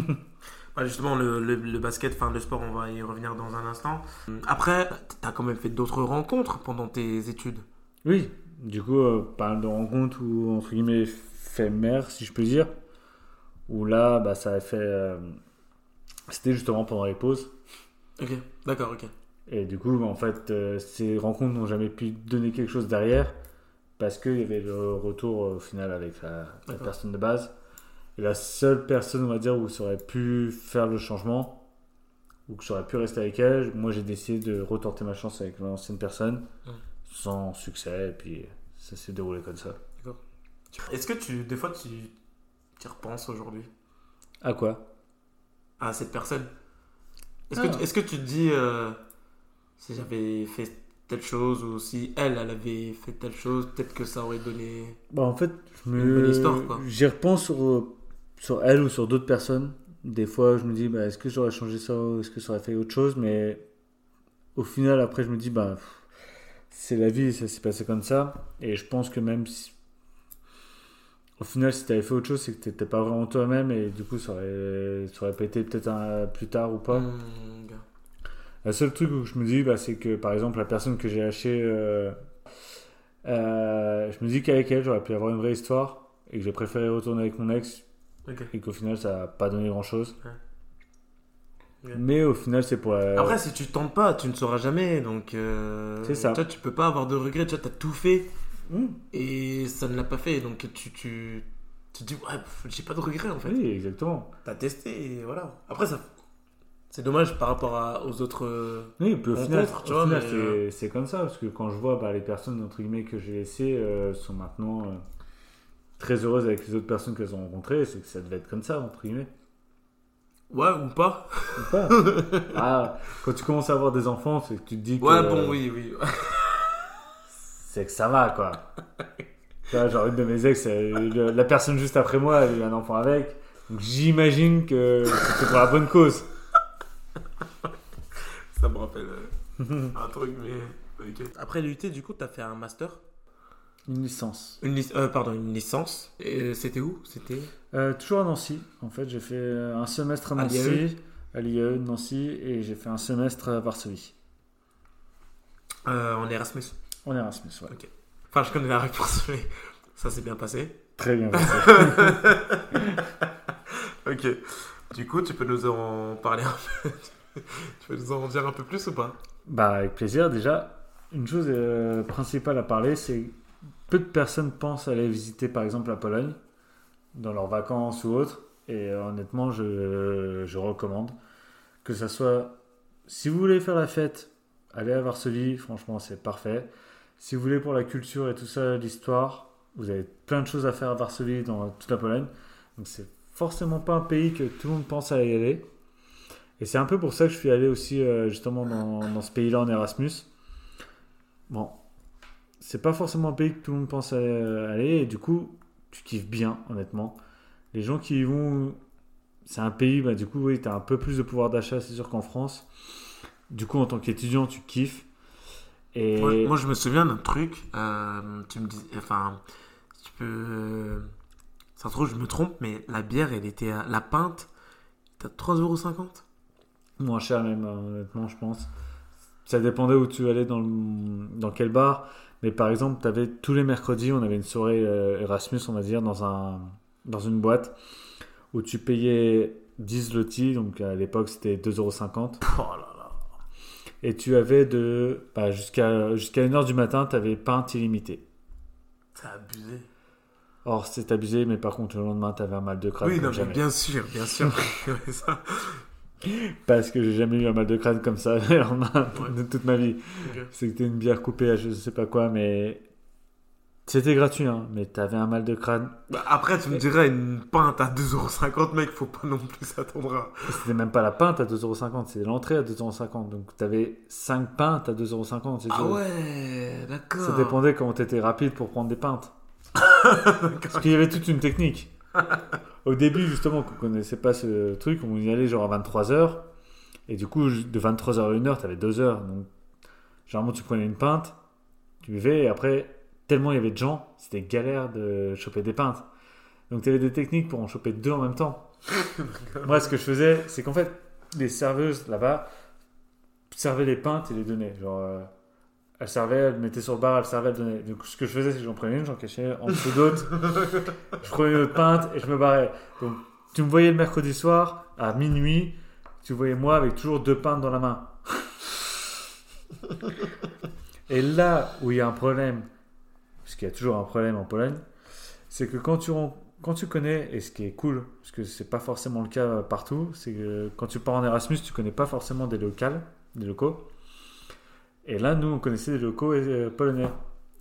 Ouais, justement, le, le, le basket, enfin le sport, on va y revenir dans un instant. Après, t'as quand même fait d'autres rencontres pendant tes études. Oui, du coup, euh, pas mal de rencontres ou entre guillemets éphémères, si je peux dire. Où là, bah, ça a fait. euh, C'était justement pendant les pauses. Ok, d'accord, ok. Et du coup, en fait, euh, ces rencontres n'ont jamais pu donner quelque chose derrière parce qu'il y avait le retour euh, au final avec la, personne de base. Et la seule personne, on va dire, où ça aurait pu faire le changement ou que j'aurais pu rester avec elle, moi j'ai décidé de retenter ma chance avec l'ancienne personne Mm. sans succès. Et puis ça s'est déroulé comme ça. Est-ce que tu, des fois, tu tu y repenses aujourd'hui? À quoi? À cette personne Est-ce Ah. que, tu- est-ce que tu te dis euh, si j'avais fait telle chose ou si elle, elle avait fait telle chose, peut-être que ça aurait donné. Bah, en fait, je Une bonne histoire, quoi. j'y repense sur, sur elle ou sur d'autres personnes. Des fois, je me dis, bah, est-ce que j'aurais changé ça ou est-ce que ça aurait fait autre chose Mais au final, après, je me dis, bah, c'est la vie, ça s'est passé comme ça. Et je pense que même si. Au final, si tu avais fait autre chose, c'est que t'étais pas vraiment toi-même et du coup, ça aurait, ça aurait pas été peut-être un- plus tard ou pas. Hmm, gars. Le seul truc où je me dis, bah, c'est que par exemple, la personne que j'ai lâchée, euh, euh, je me dis qu'avec elle, j'aurais pu avoir une vraie histoire et que j'ai préféré retourner avec mon ex Et qu'au final, ça n'a pas donné grand chose. Ouais. Mais au final, c'est pour la. Après, si tu tentes pas, tu ne sauras jamais. Donc, euh, C'est ça. Tu, vois, tu peux pas avoir de regrets. Tu vois, as tout fait Hmm. et ça ne l'a pas fait. Donc, tu, tu, tu te dis, ouais, j'ai pas de regrets en fait. Oui, exactement. T'as testé et voilà. Après, ça, c'est dommage par rapport à- aux autres. Oui, puis au final, final, mais, euh, c'est comme ça parce que quand je vois bah, les personnes entre guillemets que j'ai laissées euh, sont maintenant euh, très heureuses avec les autres personnes qu'elles ont rencontrées, c'est que ça devait être comme ça entre guillemets. Ouais, ou pas. Ou pas ah, quand tu commences à avoir des enfants, c'est que tu te dis que Ouais, bon, oui, oui. c'est que ça va quoi. Genre une de mes ex, le- la personne juste après moi, elle a eu un enfant avec. Donc j'imagine que c'était pour la bonne cause. Ça me rappelle euh, un truc, mais. Après l'UT, du coup, t'as fait un master? Une licence. Une euh, pardon, une licence. Et C'était où? C'était? Euh, toujours à Nancy. En fait, j'ai fait euh, un semestre à Nancy, à l'IAE de Nancy, et j'ai fait un semestre à Varsovie. euh, en Erasmus. En Erasmus, ouais. Enfin, je connais la réponse, mais ça s'est bien passé. Très bien passé. Ok. Du coup, tu peux nous en parler un peu Tu peux nous en dire un peu plus ou pas? Bah, avec plaisir. Déjà, une chose euh, principale à parler, c'est peu de personnes pensent aller visiter par exemple la Pologne dans leurs vacances ou autre. Et euh, honnêtement, je, je recommande que ça soit. Si vous voulez faire la fête, allez à Varsovie, franchement, c'est parfait. Si vous voulez pour la culture et tout ça, l'histoire, vous avez plein de choses à faire à Varsovie dans toute la Pologne. Donc, c'est forcément pas un pays que tout le monde pense y aller. Et c'est un peu pour ça que je suis allé aussi euh, justement dans, dans ce pays-là en Erasmus. Bon, c'est pas forcément un pays que tout le monde pense aller, et du coup, tu kiffes bien, honnêtement. Les gens qui y vont, c'est un pays, bah, du coup, oui, tu as un peu plus de pouvoir d'achat, c'est sûr qu'en France. Du coup, en tant qu'étudiant, tu kiffes. Et moi, moi, je me souviens d'un truc. euh, tu me dis. Enfin, tu peux. Ça se trouve, je me trompe, mais la bière, elle était à. La pinte, t'as 3,50€ moins cher même, euh, honnêtement, je pense. Ça dépendait où tu allais dans, le- dans quel bar. Mais par exemple, avais, tous les mercredis, on avait une soirée euh, Erasmus, on va dire, dans, un, dans une boîte où tu payais 10 lotis, donc à l'époque c'était 2,50€. Oh là là. Et tu avais de. Bah, jusqu'à jusqu'à 1h du matin, tu avais pinte illimitée. C'est abusé. Or, c'est abusé, mais par contre, le lendemain, tu avais un mal de crâne Oui, non, mais bien sûr, bien sûr. Ça. Parce que j'ai jamais eu un mal de crâne comme ça de toute ma vie. Ok. C'était une bière coupée à je sais pas quoi, mais. C'était gratuit, hein, mais t'avais un mal de crâne. Bah, après, tu me dirais, une pinte à 2,50€, mec, faut pas non plus s'attendre à. C'était même pas la pinte à 2,50€, c'était l'entrée à 2,50€. Donc t'avais 5 pintes à 2,50€. c'est Ah tout. ouais, d'accord. Ça dépendait comment t'étais rapide pour prendre des pintes. Parce qu'il y avait toute une technique. Au début, justement, qu'on connaissait pas ce truc, on y allait genre à 23h. Et du coup, de 23h à 1h, t'avais 2 heures. Donc, généralement, tu prenais une pinte, tu buvais, et après, tellement il y avait de gens, c'était galère de choper des pintes. Donc, t'avais des techniques pour en choper deux en même temps. Moi, ce que je faisais, c'est qu'en fait, les serveuses là-bas servaient les pintes et les donnaient. Genre, euh, elle servait, elle mettait sur le bar, elle servait, elle donnait. Donc, ce que je faisais, c'est que j'en prenais une, j'en cachais en dessous d'autres. je prenais une autre pinte et je me barrais. Donc, tu me voyais le mercredi soir, à minuit, tu voyais moi avec toujours deux pintes dans la main. et là où il y a un problème, parce qu'il y a toujours un problème en Pologne, c'est que quand tu, quand tu connais, et ce qui est cool, parce que c'est pas forcément le cas partout, c'est que quand tu pars en Erasmus, tu connais pas forcément des locales, des locaux. Et là, nous, on connaissait des locaux euh, polonais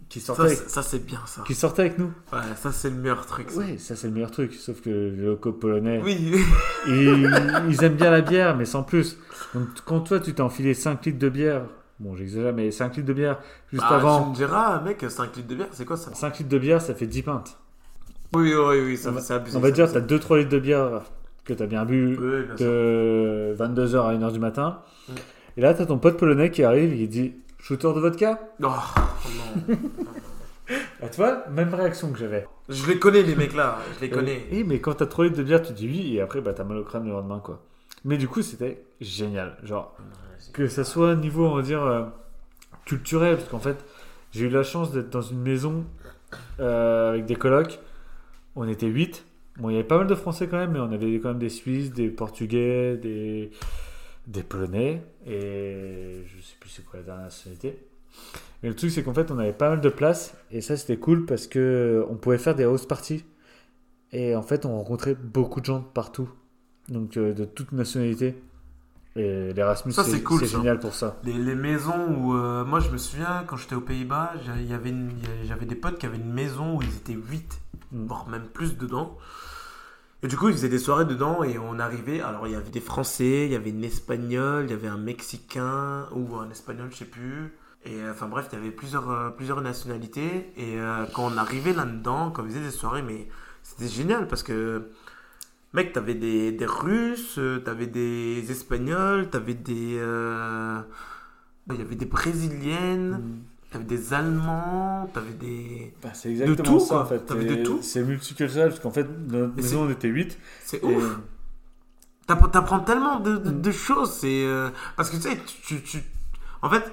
qui sortaient, Ça, avec, ça, c'est bien, ça. qui sortaient avec nous. Ouais, ça, c'est le meilleur truc, ça. Oui, ça c'est le meilleur truc, sauf que les locaux polonais, Oui. ils, ils aiment bien la bière, mais sans plus. Donc quand toi, tu t'es enfilé 5 litres de bière, bon j'exagère, mais 5 litres de bière juste Bah, Tu avant, me diras, mec, 5 litres de bière, c'est quoi ça? 5 litres de bière, ça fait 10 pintes. Oui, oui, oui, ça c'est abusé. On va dire, ça. tu as 2-3 litres de bière que tu as bien bu Oui, bien sûr. de 22h à 1h du matin. Mm. Et là, tu as ton pote polonais qui arrive et il dit Shooter de vodka? Oh, non. À toi, même réaction que j'avais. Je les connais, les mecs là. Je les connais. Oui, mais quand t'as 3 litres de bière, tu dis oui, et après, bah, t'as mal au crâne le lendemain, quoi. Mais du coup, c'était génial. Genre, que ça soit niveau, on va dire, euh, culturel, parce qu'en fait, j'ai eu la chance d'être dans une maison euh, avec des colocs. On était 8. Bon, il y avait pas mal de Français quand même, mais on avait quand même des Suisses, des Portugais, des, des et je sais plus c'est quoi la dernière nationalité. Mais le truc, c'est qu'en fait, on avait pas mal de place, et ça, c'était cool parce que on pouvait faire des house parties. Et en fait, on rencontrait beaucoup de gens de partout, donc euh, de toute nationalité. Et l'Erasmus, c'est cool, génial pour ça. Les, les maisons où. euh, moi, je me souviens, quand j'étais aux Pays-Bas, j'avais des potes qui avaient une maison où ils étaient 8, Mm. voire même plus dedans. Et du coup, ils faisaient des soirées dedans et on arrivait. Alors, il y avait des Français, il y avait une Espagnole, il y avait un Mexicain ou un Espagnol, je sais plus. Et euh, enfin, bref, il y avait plusieurs, euh, plusieurs nationalités. Et euh, quand on arrivait là-dedans, quand on faisait des soirées, mais c'était génial parce que. Mec, t'avais des, des Russes, t'avais des Espagnols, t'avais des. Il y avait des Brésiliennes, T'avais des Allemands, t'avais des. Bah, c'est exactement tout, ça quoi. en fait. T'avais de tout. C'est multiculturel parce qu'en fait, notre Mais maison, on était 8. C'est Et... ouf. T'app- T'apprends tellement de, de- Mm. de choses. C'est euh, parce que tu sais, tu, tu- en fait,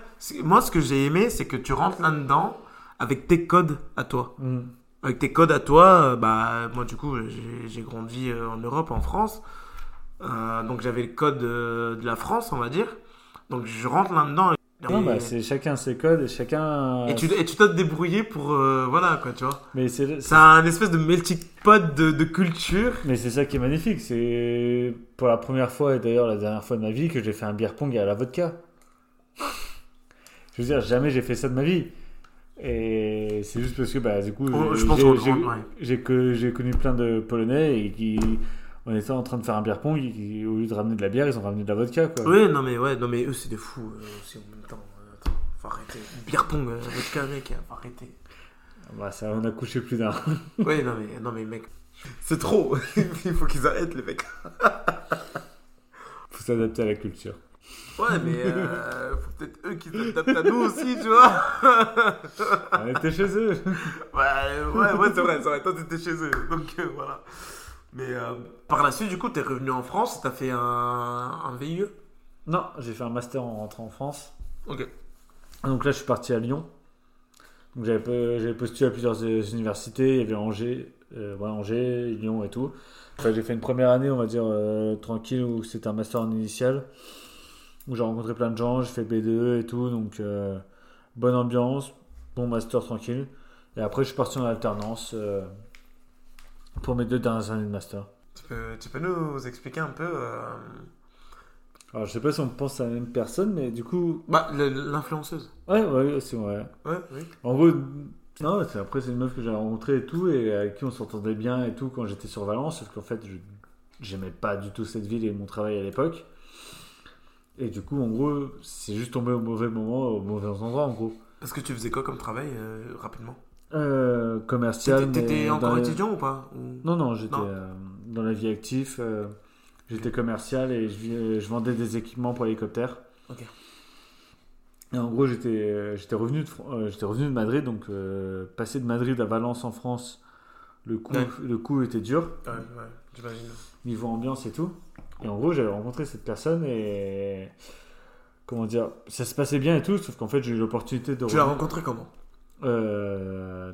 moi, ce que j'ai aimé, c'est que tu rentres là-dedans avec tes codes à toi. Mm. Avec tes codes à toi, euh, bah moi du coup, j'ai grandi euh, en Europe, en France, Euh, donc j'avais le code de la France, on va dire. Donc je rentre là-dedans. Non, bah, c'est chacun ses codes et chacun. et tu, et tu dois te débrouiller pour euh, voilà quoi, tu vois. Mais c'est C'est un espèce de melting pot de, de culture. mais c'est ça qui est magnifique. C'est pour la première fois et d'ailleurs la dernière fois de ma vie que j'ai fait un beer pong à la vodka. Je veux dire, jamais j'ai fait ça de ma vie. Et c'est juste parce que bah, du coup, Oh, ouais. j'ai connu plein de Polonais et qui, on était en train de faire un beer pong, au lieu de ramener de la bière, ils ont ramené de la vodka. Quoi. Oui, non mais ouais, non mais eux c'est des fous euh, aussi en même temps. Euh, attends, faut arrêter. Beer pong, euh, vodka mec, euh, faut arrêter. Bah, ça, on a couché plus d'un. Ouais, non mais non mais mec, c'est trop. Il faut qu'ils arrêtent les mecs. Faut s'adapter à la culture. Ouais, mais euh, faut peut-être eux qui s'adaptent à nous aussi, tu vois. On était chez eux. Ouais, ouais, ouais, c'est vrai, c'est vrai. Toi, t'étais chez eux, donc euh, voilà. Mais euh, par la suite, du coup, t'es revenu en France, t'as fait un, un VIE. Non, j'ai fait un master en rentrant en France. Ok. Donc là, je suis parti à Lyon. Donc j'avais po- j'avais postulé à plusieurs euh, universités. Il y avait Angers, euh, ouais, Angers, Lyon et tout. Enfin, j'ai fait une première année, on va dire, euh, tranquille, où c'était un master en initial. Où j'ai rencontré plein de gens, j'ai fait B2 et tout. Donc, bonne ambiance, bon master tranquille. Et après, je suis parti en alternance pour mes deux dernières années de master. Tu peux, tu peux nous expliquer un peu euh, Alors, je sais pas si on pense à la même personne, mais du coup. bah, l'influenceuse Ouais, ouais, c'est vrai. Ouais, oui. En gros, non, c'est- après, c'est une meuf que j'ai rencontrée et tout, et avec qui on s'entendait bien et tout quand j'étais sur Valence, sauf qu'en fait, je j'aimais pas du tout cette ville et mon travail à l'époque. Et du coup, en gros, c'est juste tombé au mauvais moment, au mauvais endroit, en gros. Parce que tu faisais quoi comme travail, euh, rapidement? Euh, commercial. T'étais encore les- étudiant ou pas Non, non, j'étais euh, dans la vie active. euh, j'étais commercial et je, vendais des équipements pour l'hélicoptère. Ok. Et en gros, j'étais euh, j'étais revenu, de j'étais revenu de Madrid, donc passer de Madrid à Valence en France, le coup, Ouais. le coup était dur, Ouais, ouais, j'imagine. niveau ambiance et tout. Et en gros, j'avais rencontré cette personne et. Comment dire Ça se passait bien et tout, sauf qu'en fait, j'ai eu l'opportunité de. Tu l'as rencontré comment? Euh,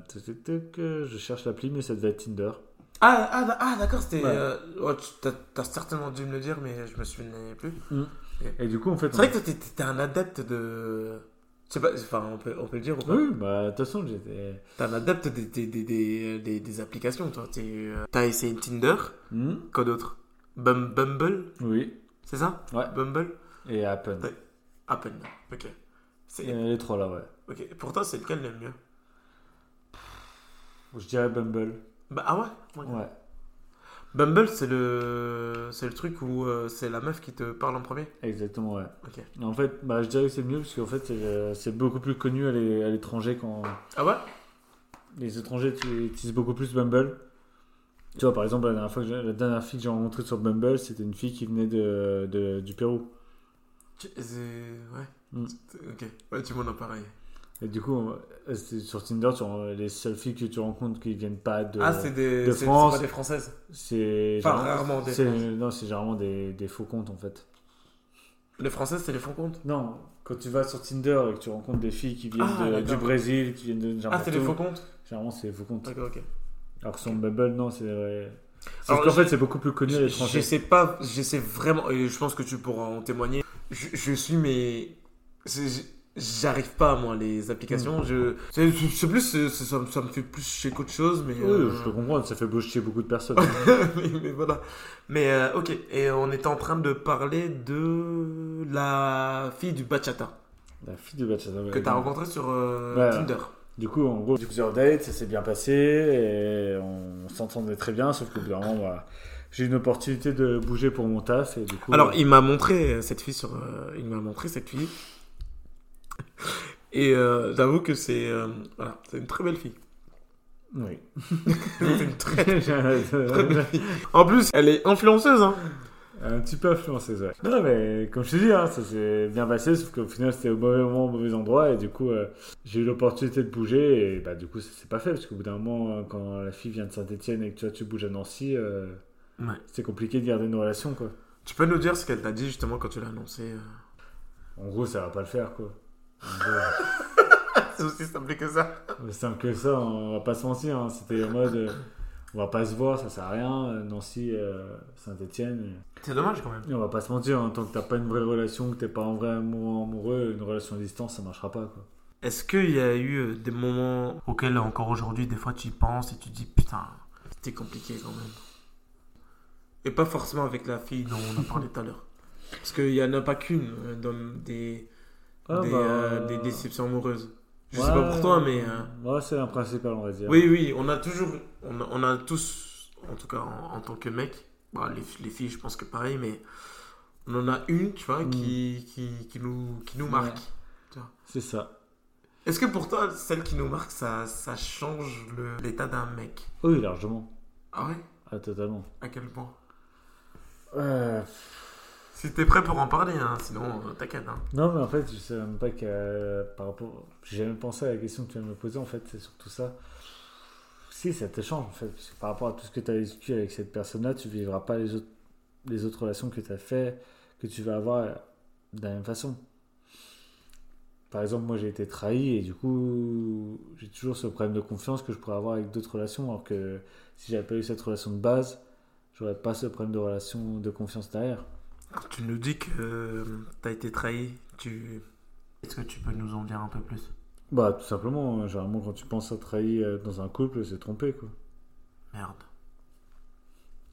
euh, je cherche l'appli, mais ça devait être Tinder. Ah, ah, d- ah, d'accord, c'était. Ouais. euh, t'as certainement dû me le dire, mais je me souvenais plus. Et du coup, en fait. C'est vrai que t'étais un adepte de. Je sais pas, enfin, on peut, on peut le dire ou pas? Oui, bah, de toute façon, j'étais. T'es un adepte des, des, des, des, applications, toi. Euh, T'as essayé Tinder, Hmm quoi d'autre? Bum- Bumble, Oui, c'est ça? Ouais. Bumble? Et Apple. Ouais. Apple, ok. C'est... Et les trois là, ouais. Ok. Pour toi, c'est lequel le mieux? Je dirais Bumble. bah, Ah ouais, ouais. Bumble, c'est le... c'est le truc où euh, c'est la meuf qui te parle en premier? Exactement, ouais. Ok. En fait, bah, je dirais que c'est mieux parce qu'en fait, c'est, euh, c'est beaucoup plus connu à l'é- à l'étranger quand Ah ouais? les étrangers tu- utilisent beaucoup plus Bumble. Tu vois, par exemple, la dernière, fois que j'ai- la dernière fille que j'ai rencontrée sur Bumble, c'était une fille qui venait de, de- du Pérou. Tu- c'est... Ouais. Mm. C'est- Ok. Ouais, tu m'en as pareil. Et du coup, euh, sur Tinder, les seules filles que tu rencontres qui viennent pas de. ah, c'est des... de France. c'est pas des françaises c'est rarement des Françaises. Non, c'est généralement des, des faux comptes en fait. Les françaises, c'est les fonds comptes Non, quand tu vas sur Tinder et que tu rencontres des filles qui viennent Ah, de- du Brésil, qui viennent de Ah, c'est où, faux comptes Généralement, c'est des faux comptes. D'accord, ok. Alors que sur Bumble, non, c'est Alors, qu'en je- fait, c'est beaucoup plus connu à Je l'étranger. sais pas, je sais vraiment, et je pense que tu pourras en témoigner. Je, je suis, mais. J'arrive pas, moi, les applications. Je, c'est plus, c'est- c'est- ça, me- ça me fait plus chier qu'autre chose, mais. Oui, euh, je peux comprendre, ça fait boucher beaucoup de personnes. mais, mais voilà. Mais euh, ok, et on était en train de parler de la fille du bachata La fille de Bachata. ouais. que t'as rencontrée sur euh, Ouais. Tinder. Du coup, en gros, plusieurs dates, ça s'est bien passé et on s'entendait très bien, sauf qu'au bout d'un moment, voilà, j'ai eu une opportunité de bouger pour mon taf et du coup. Alors, euh, il m'a montré cette fille sur. euh, il m'a montré cette fille. Et euh, j'avoue que c'est. euh, voilà, c'est une très belle fille. Oui. c'est une très, très belle fille. En plus, elle est influenceuse, hein. Un petit peu influencé, ouais. Non, mais comme je te dis, hein, ça s'est bien passé, sauf qu'au final, c'était au mauvais moment, au mauvais endroit, et du coup, euh, j'ai eu l'opportunité de bouger, et bah, du coup, ça s'est pas fait, parce qu'au bout d'un moment, quand la fille vient de Saint-Etienne et que toi, tu bouges à Nancy, Ouais. c'est compliqué de garder une relation, quoi. Tu peux nous dire ce qu'elle t'a dit justement quand tu l'as annoncé En gros, ça va pas le faire, quoi. C'est aussi simple que ça. C'est simple que ça, on va pas se mentir. hein. C'était en mode, euh, on va pas se voir, ça sert à rien. euh, Nancy, euh, Saint-Etienne. C'est dommage quand même. Et on va pas se mentir, en tant que t'as pas une vraie relation, que t'es pas en vrai amoureux, amoureux, une relation à distance, ça marchera pas. Quoi. Est-ce qu'il y a eu euh, des moments auxquels encore aujourd'hui, des fois tu y penses et tu te dis putain, c'était compliqué quand même Et pas forcément avec la fille dont on a parlé tout à l'heure. Parce qu'il n'y en a pas qu'une euh, dans des, Ah, des, bah, euh, des déceptions amoureuses. Je sais ouais, pas pour toi, mais. euh, Ouais, c'est un principal, on va dire. Oui, oui, on a toujours. On a, on a tous, en tout cas en, en tant que mec, bah, les, les filles, je pense que pareil, mais on en a une, tu vois, Mm. qui, qui, qui nous, qui nous marque. C'est ça. Est-ce que pour toi, celle qui nous marque, ça, ça change l'état d'un mec? Oui, largement. Ah ouais? Ah, totalement. À quel point? Euh, Si t'es prêt pour en parler, hein, sinon euh, t'inquiète. Hein. Non, mais en fait, je sais même pas que par rapport. J'ai jamais pensé à la question que tu viens de me poser, en fait, c'est surtout ça. Si, ça te change, en fait. Parce que par rapport à tout ce que tu as vécu avec cette personne-là, tu vivras pas les autres, les autres relations que tu as fait, que tu vas avoir de la même façon. Par exemple, moi, j'ai été trahi et du coup, j'ai toujours ce problème de confiance que je pourrais avoir avec d'autres relations, alors que si j'avais pas eu cette relation de base, j'aurais pas ce problème de relation de confiance derrière. Quand tu nous dis que euh, t'as été trahi, tu... est-ce que tu peux nous en dire un peu plus? Bah, tout simplement, hein, généralement, quand tu penses à trahir euh, dans un couple, c'est trompé, quoi. Merde.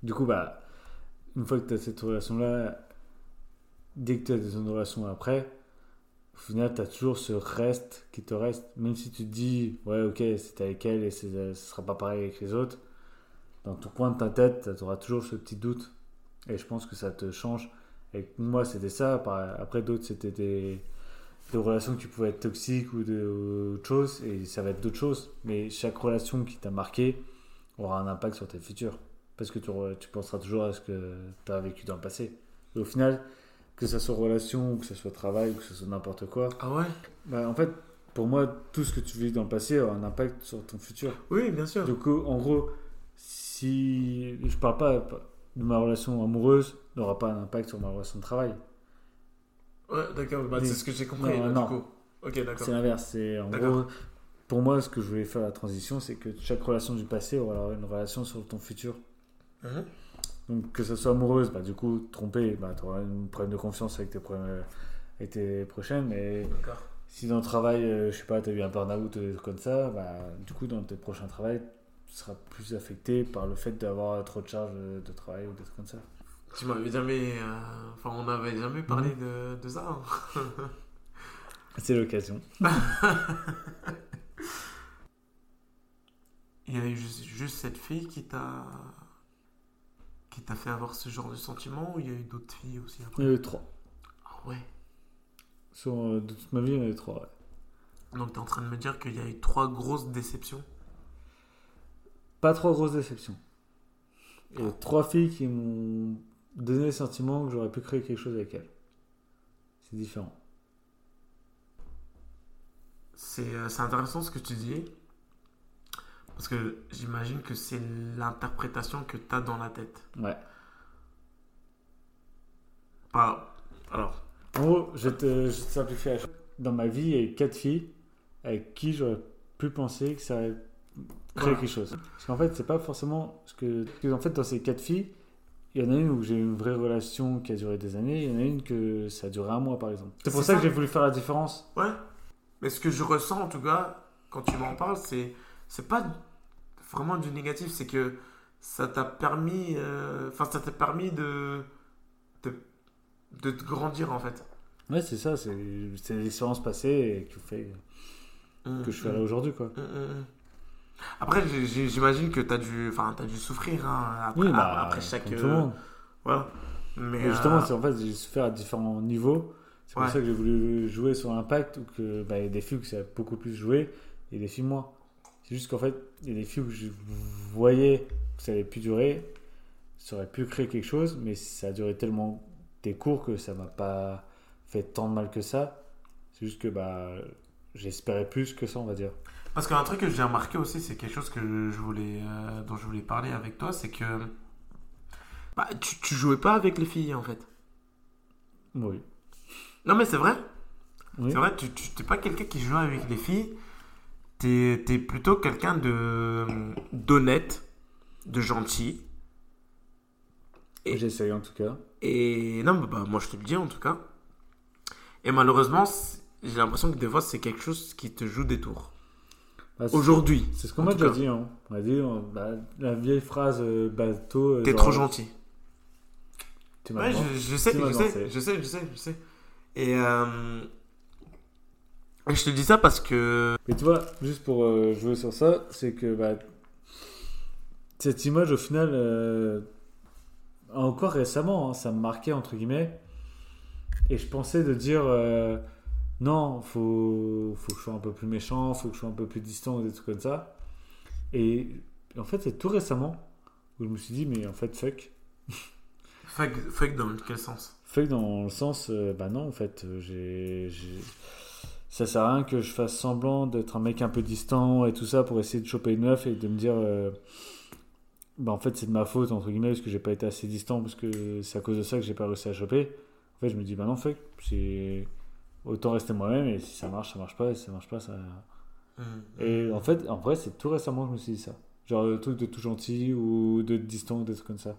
Du coup, bah, une fois que tu as cette relation-là, dès que tu as des autres relations après, au final, tu as toujours ce reste qui te reste. Même si tu te dis, ouais, ok, c'était avec elle et c'est- ce sera pas pareil avec les autres, dans ton coin de ta tête, tu auras toujours ce petit doute. Et je pense que ça te change. Et moi, c'était ça. Après, d'autres, c'était des, des relations qui pouvaient être toxiques ou de- autre chose. Et ça va être d'autres choses. Mais chaque relation qui t'a marqué aura un impact sur tes futurs parce que tu, tu penseras toujours à ce que tu as vécu dans le passé. Et au final, que ce soit relation, ou que ce soit travail, ou que ce soit n'importe quoi, Ah ouais? bah, en fait, pour moi, tout ce que tu vis dans le passé aura un impact sur ton futur. Oui, bien sûr. Du coup, en gros, si je parle pas de ma relation amoureuse, n'aura pas un impact sur ma relation de travail. Ouais, d'accord, bah, c'est ce que j'ai compris. Non, là, non. Du coup. Ok, d'accord. C'est l'inverse. C'est en gros, pour moi, ce que je voulais faire la transition, c'est que chaque relation du passé aura une relation sur ton futur. Mhm. Donc que ce soit amoureuse, bah, du coup, trompée, bah, tu auras un problème de confiance avec tes, problèmes- avec tes prochaines. Mais si dans le travail, euh, je sais pas, tu as eu un burn-out ou des trucs comme ça, bah, du coup, dans tes prochains travails, tu seras plus affecté par le fait d'avoir trop de charges de de travail ou des trucs comme ça. Tu m'avais jamais. euh, Enfin, on n'avait jamais parlé de, de ça. hein. C'est l'occasion. Il y a eu juste, juste cette fille qui t'a. qui t'a fait avoir ce genre de sentiment ou il y a eu d'autres filles aussi Il y après en a eu trois. Ah ouais? Sur, euh, de toute ma vie, il y en a eu trois. ouais. Donc t'es en train de me dire qu'il y a eu trois grosses déceptions? Pas trop grosse déception. Il y a eu trois filles qui m'ont donné le sentiment que j'aurais pu créer quelque chose avec elles. C'est différent. C'est euh, intéressant ce que tu dis. Parce que j'imagine que c'est l'interprétation que tu as dans la tête. Ouais. Pas. Alors, En gros, je te, je te simplifie la chose. Dans ma vie, il y a eu quatre filles avec qui j'aurais pu penser que ça aurait Voilà. quelque chose. Parce qu'en fait, c'est pas forcément ce que. parce en fait, dans ces quatre filles, il y en a une où j'ai eu une vraie relation qui a duré des années, il y en a une que ça a duré un mois par exemple. C'est pour ça, que j'ai voulu faire la différence. ouais. Mais ce que je ressens en tout cas, quand tu m'en parles, c'est. C'est pas vraiment du négatif, c'est que ça t'a permis. euh, Enfin, ça t'a permis de. de. de te grandir en fait. Ouais, c'est ça, c'est l'expérience passée et qui fait que je suis là aujourd'hui quoi. Mm, mm, mm. Après, j'imagine que tu as dû, as dû souffrir hein, après, Oui, bah, après chaque. comme tout le euh, monde. Voilà. Mais, Mais justement, euh, c'est en fait, j'ai souffert à différents niveaux. C'est pour Ouais. ça que j'ai voulu jouer sur l'impact ou que bah, il y a des filles où ça a beaucoup plus joué et des filles moins. C'est juste qu'en fait, il y a des filles où je voyais que ça allait plus durer ça aurait pu créer quelque chose, mais ça a duré tellement des cours que ça m'a pas fait tant de mal que ça. C'est juste que bah, j'espérais plus que ça, on va dire. Parce qu'un truc que j'ai remarqué aussi, c'est quelque chose que je voulais, euh, dont je voulais parler avec toi, c'est que bah, tu, tu jouais pas avec les filles en fait. Oui. Non mais c'est vrai. Oui. C'est vrai, tu tu- t'es pas quelqu'un qui joue avec les filles. T'es es plutôt quelqu'un de d'honnête, de gentil. Et- J'essaye en tout cas. Et non, mais bah, moi je te le dis en tout cas. Et malheureusement, j'ai l'impression que des fois c'est quelque chose qui te joue des tours. Bah, Aujourd'hui, C'est ce qu'on m'a déjà dit. Hein. On m'a dit euh, bah, la vieille phrase euh, bateau. euh, t'es trop gentil. Ouais, je, je sais, je sais, je sais, je sais, je sais. Et euh, je te dis ça parce que Mais tu vois, juste pour euh, jouer sur ça, c'est que bah, cette image, au final, euh, encore récemment, hein, ça me marquait, entre guillemets. Et je pensais de dire, non, faut, faut que je sois un peu plus méchant, faut que je sois un peu plus distant, des trucs comme ça. Et en fait, c'est tout récemment où je me suis dit, mais en fait, fuck. fuck, fuck dans quel sens? Fuck dans le sens, euh, bah non, en fait, euh, j'ai, j'ai- ça sert à rien que je fasse semblant d'être un mec un peu distant et tout ça pour essayer de choper une meuf et de me dire, euh, bah en fait, c'est de ma faute, entre guillemets, parce que j'ai pas été assez distant, parce que c'est à cause de ça que j'ai pas réussi à choper. En fait, je me dis, bah non, fuck, c'est autant rester moi-même et si ça marche, ça marche pas, et si ça marche pas, ça. Et en fait, en vrai, c'est tout récemment que je me suis dit ça. Genre le truc de tout gentil ou de distant, des trucs comme ça.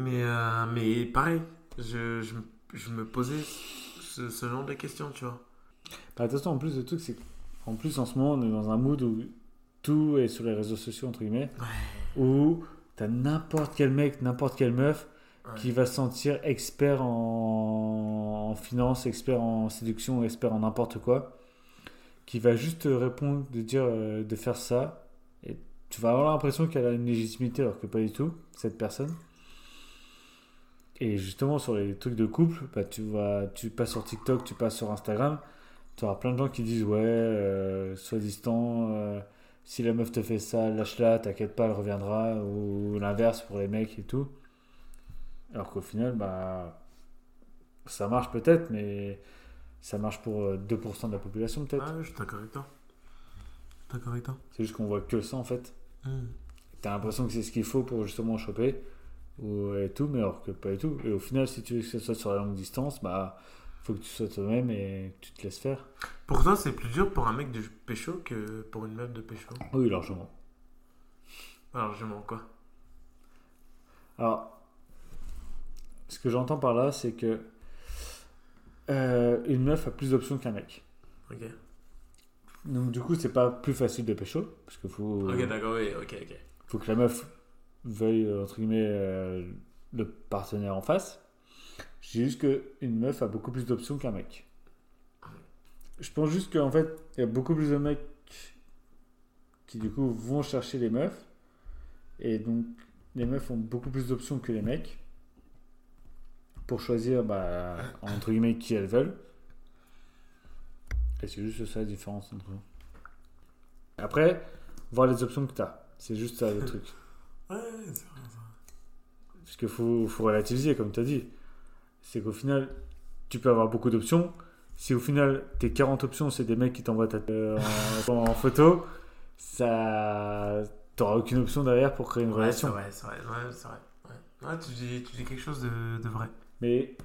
Mais, euh, mais pareil, je, je, me- je me posais ce, ce genre de questions, tu vois. Bah, attention, en plus, le truc, c'est qu'en plus, en ce moment, on est dans un mood où tout est sur les réseaux sociaux, entre guillemets, où t'as n'importe quel mec, n'importe quelle meuf Qui va se sentir expert en, finance, expert en séduction, expert en n'importe quoi, qui va juste te répondre de dire euh, de faire ça, et tu vas avoir l'impression qu'elle a une légitimité alors que pas du tout, cette personne. Et justement, sur les trucs de couple, bah, tu, vas, tu passes sur TikTok, tu passes sur Instagram, tu auras plein de gens qui disent Ouais, euh, sois distant, euh, si la meuf te fait ça, lâche-la, t'inquiète pas, elle reviendra, ou l'inverse pour les mecs et tout. Alors qu'au final, bah, ça marche peut-être, mais ça marche pour euh, 2% de la population peut-être. Ah, je suis d'accord avec toi. D'accord avec toi. C'est juste qu'on voit que ça en fait. T'as l'impression que c'est ce qu'il faut pour justement choper ou, et tout, mais alors que pas du tout. Et au final, si tu veux que ce soit sur la longue distance, bah, faut que tu sois toi-même et que tu te laisses faire. Pour toi, c'est plus dur pour un mec de pécho que pour une meuf de pécho? Oui, largement. Mens quoi Alors, ce que j'entends par là, c'est que euh, une meuf a plus d'options qu'un mec. Ok. Donc du coup, c'est pas plus facile de pécho, parce qu'il faut, Ok, d'accord, oui, ok, ok. faut que la meuf veuille, entre guillemets, euh, le partenaire en face. Je dis juste qu'une meuf a beaucoup plus d'options qu'un mec. Je pense juste qu'en fait, il y a beaucoup plus de mecs qui du coup vont chercher les meufs. Et donc, les meufs ont beaucoup plus d'options que les mecs pour choisir, bah, entre guillemets, qui elles veulent. Et c'est juste ça la différence entre eux? Après, voir les options que tu as. C'est juste ça le truc. Ouais, c'est vrai. Parce qu'il faut, faut relativiser, comme tu as dit. C'est qu'au final, tu peux avoir beaucoup d'options. Si au final, tes 40 options, c'est des mecs qui t'envoient ta euh, en, en photo, ça. T'auras aucune option derrière pour créer une Ouais, c'est relation. vrai, c'est vrai, ouais, c'est vrai. Ouais, Ouais, tu, dis, tu dis quelque chose de, de vrai. Mais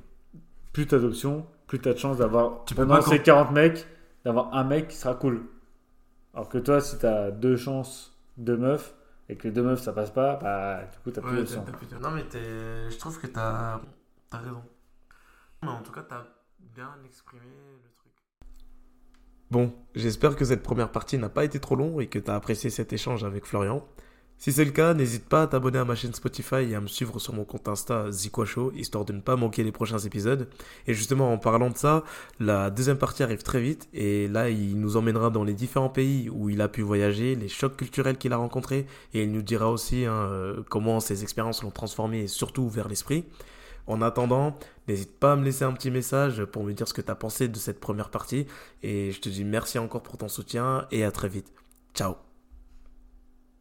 plus t'as d'options, plus t'as de chances d'avoir, Tu peux pendant pas ces com- 40 mecs, d'avoir un mec qui sera cool. Alors que toi, si t'as deux chances, deux meufs, et que les deux meufs ça passe pas, bah du coup t'as plus Ouais, d'options. plus de- Non, mais t'es- je trouve que t'as as raison. Mais en tout cas, t'as bien exprimé le truc. Bon, j'espère que cette première partie n'a pas été trop longue et que t'as apprécié cet échange avec Florian. Si c'est le cas, n'hésite pas à t'abonner à ma chaîne Spotify et à me suivre sur mon compte Insta Ziquacho, histoire de ne pas manquer les prochains épisodes. Et justement, en parlant de ça, la deuxième partie arrive très vite et là, il nous emmènera dans les différents pays où il a pu voyager, les chocs culturels qu'il a rencontrés et il nous dira aussi hein, euh, comment ces expériences l'ont transformé et surtout ouvert l'esprit. En attendant, n'hésite pas à me laisser un petit message pour me dire ce que tu as pensé de cette première partie et je te dis merci encore pour ton soutien et à très vite. Ciao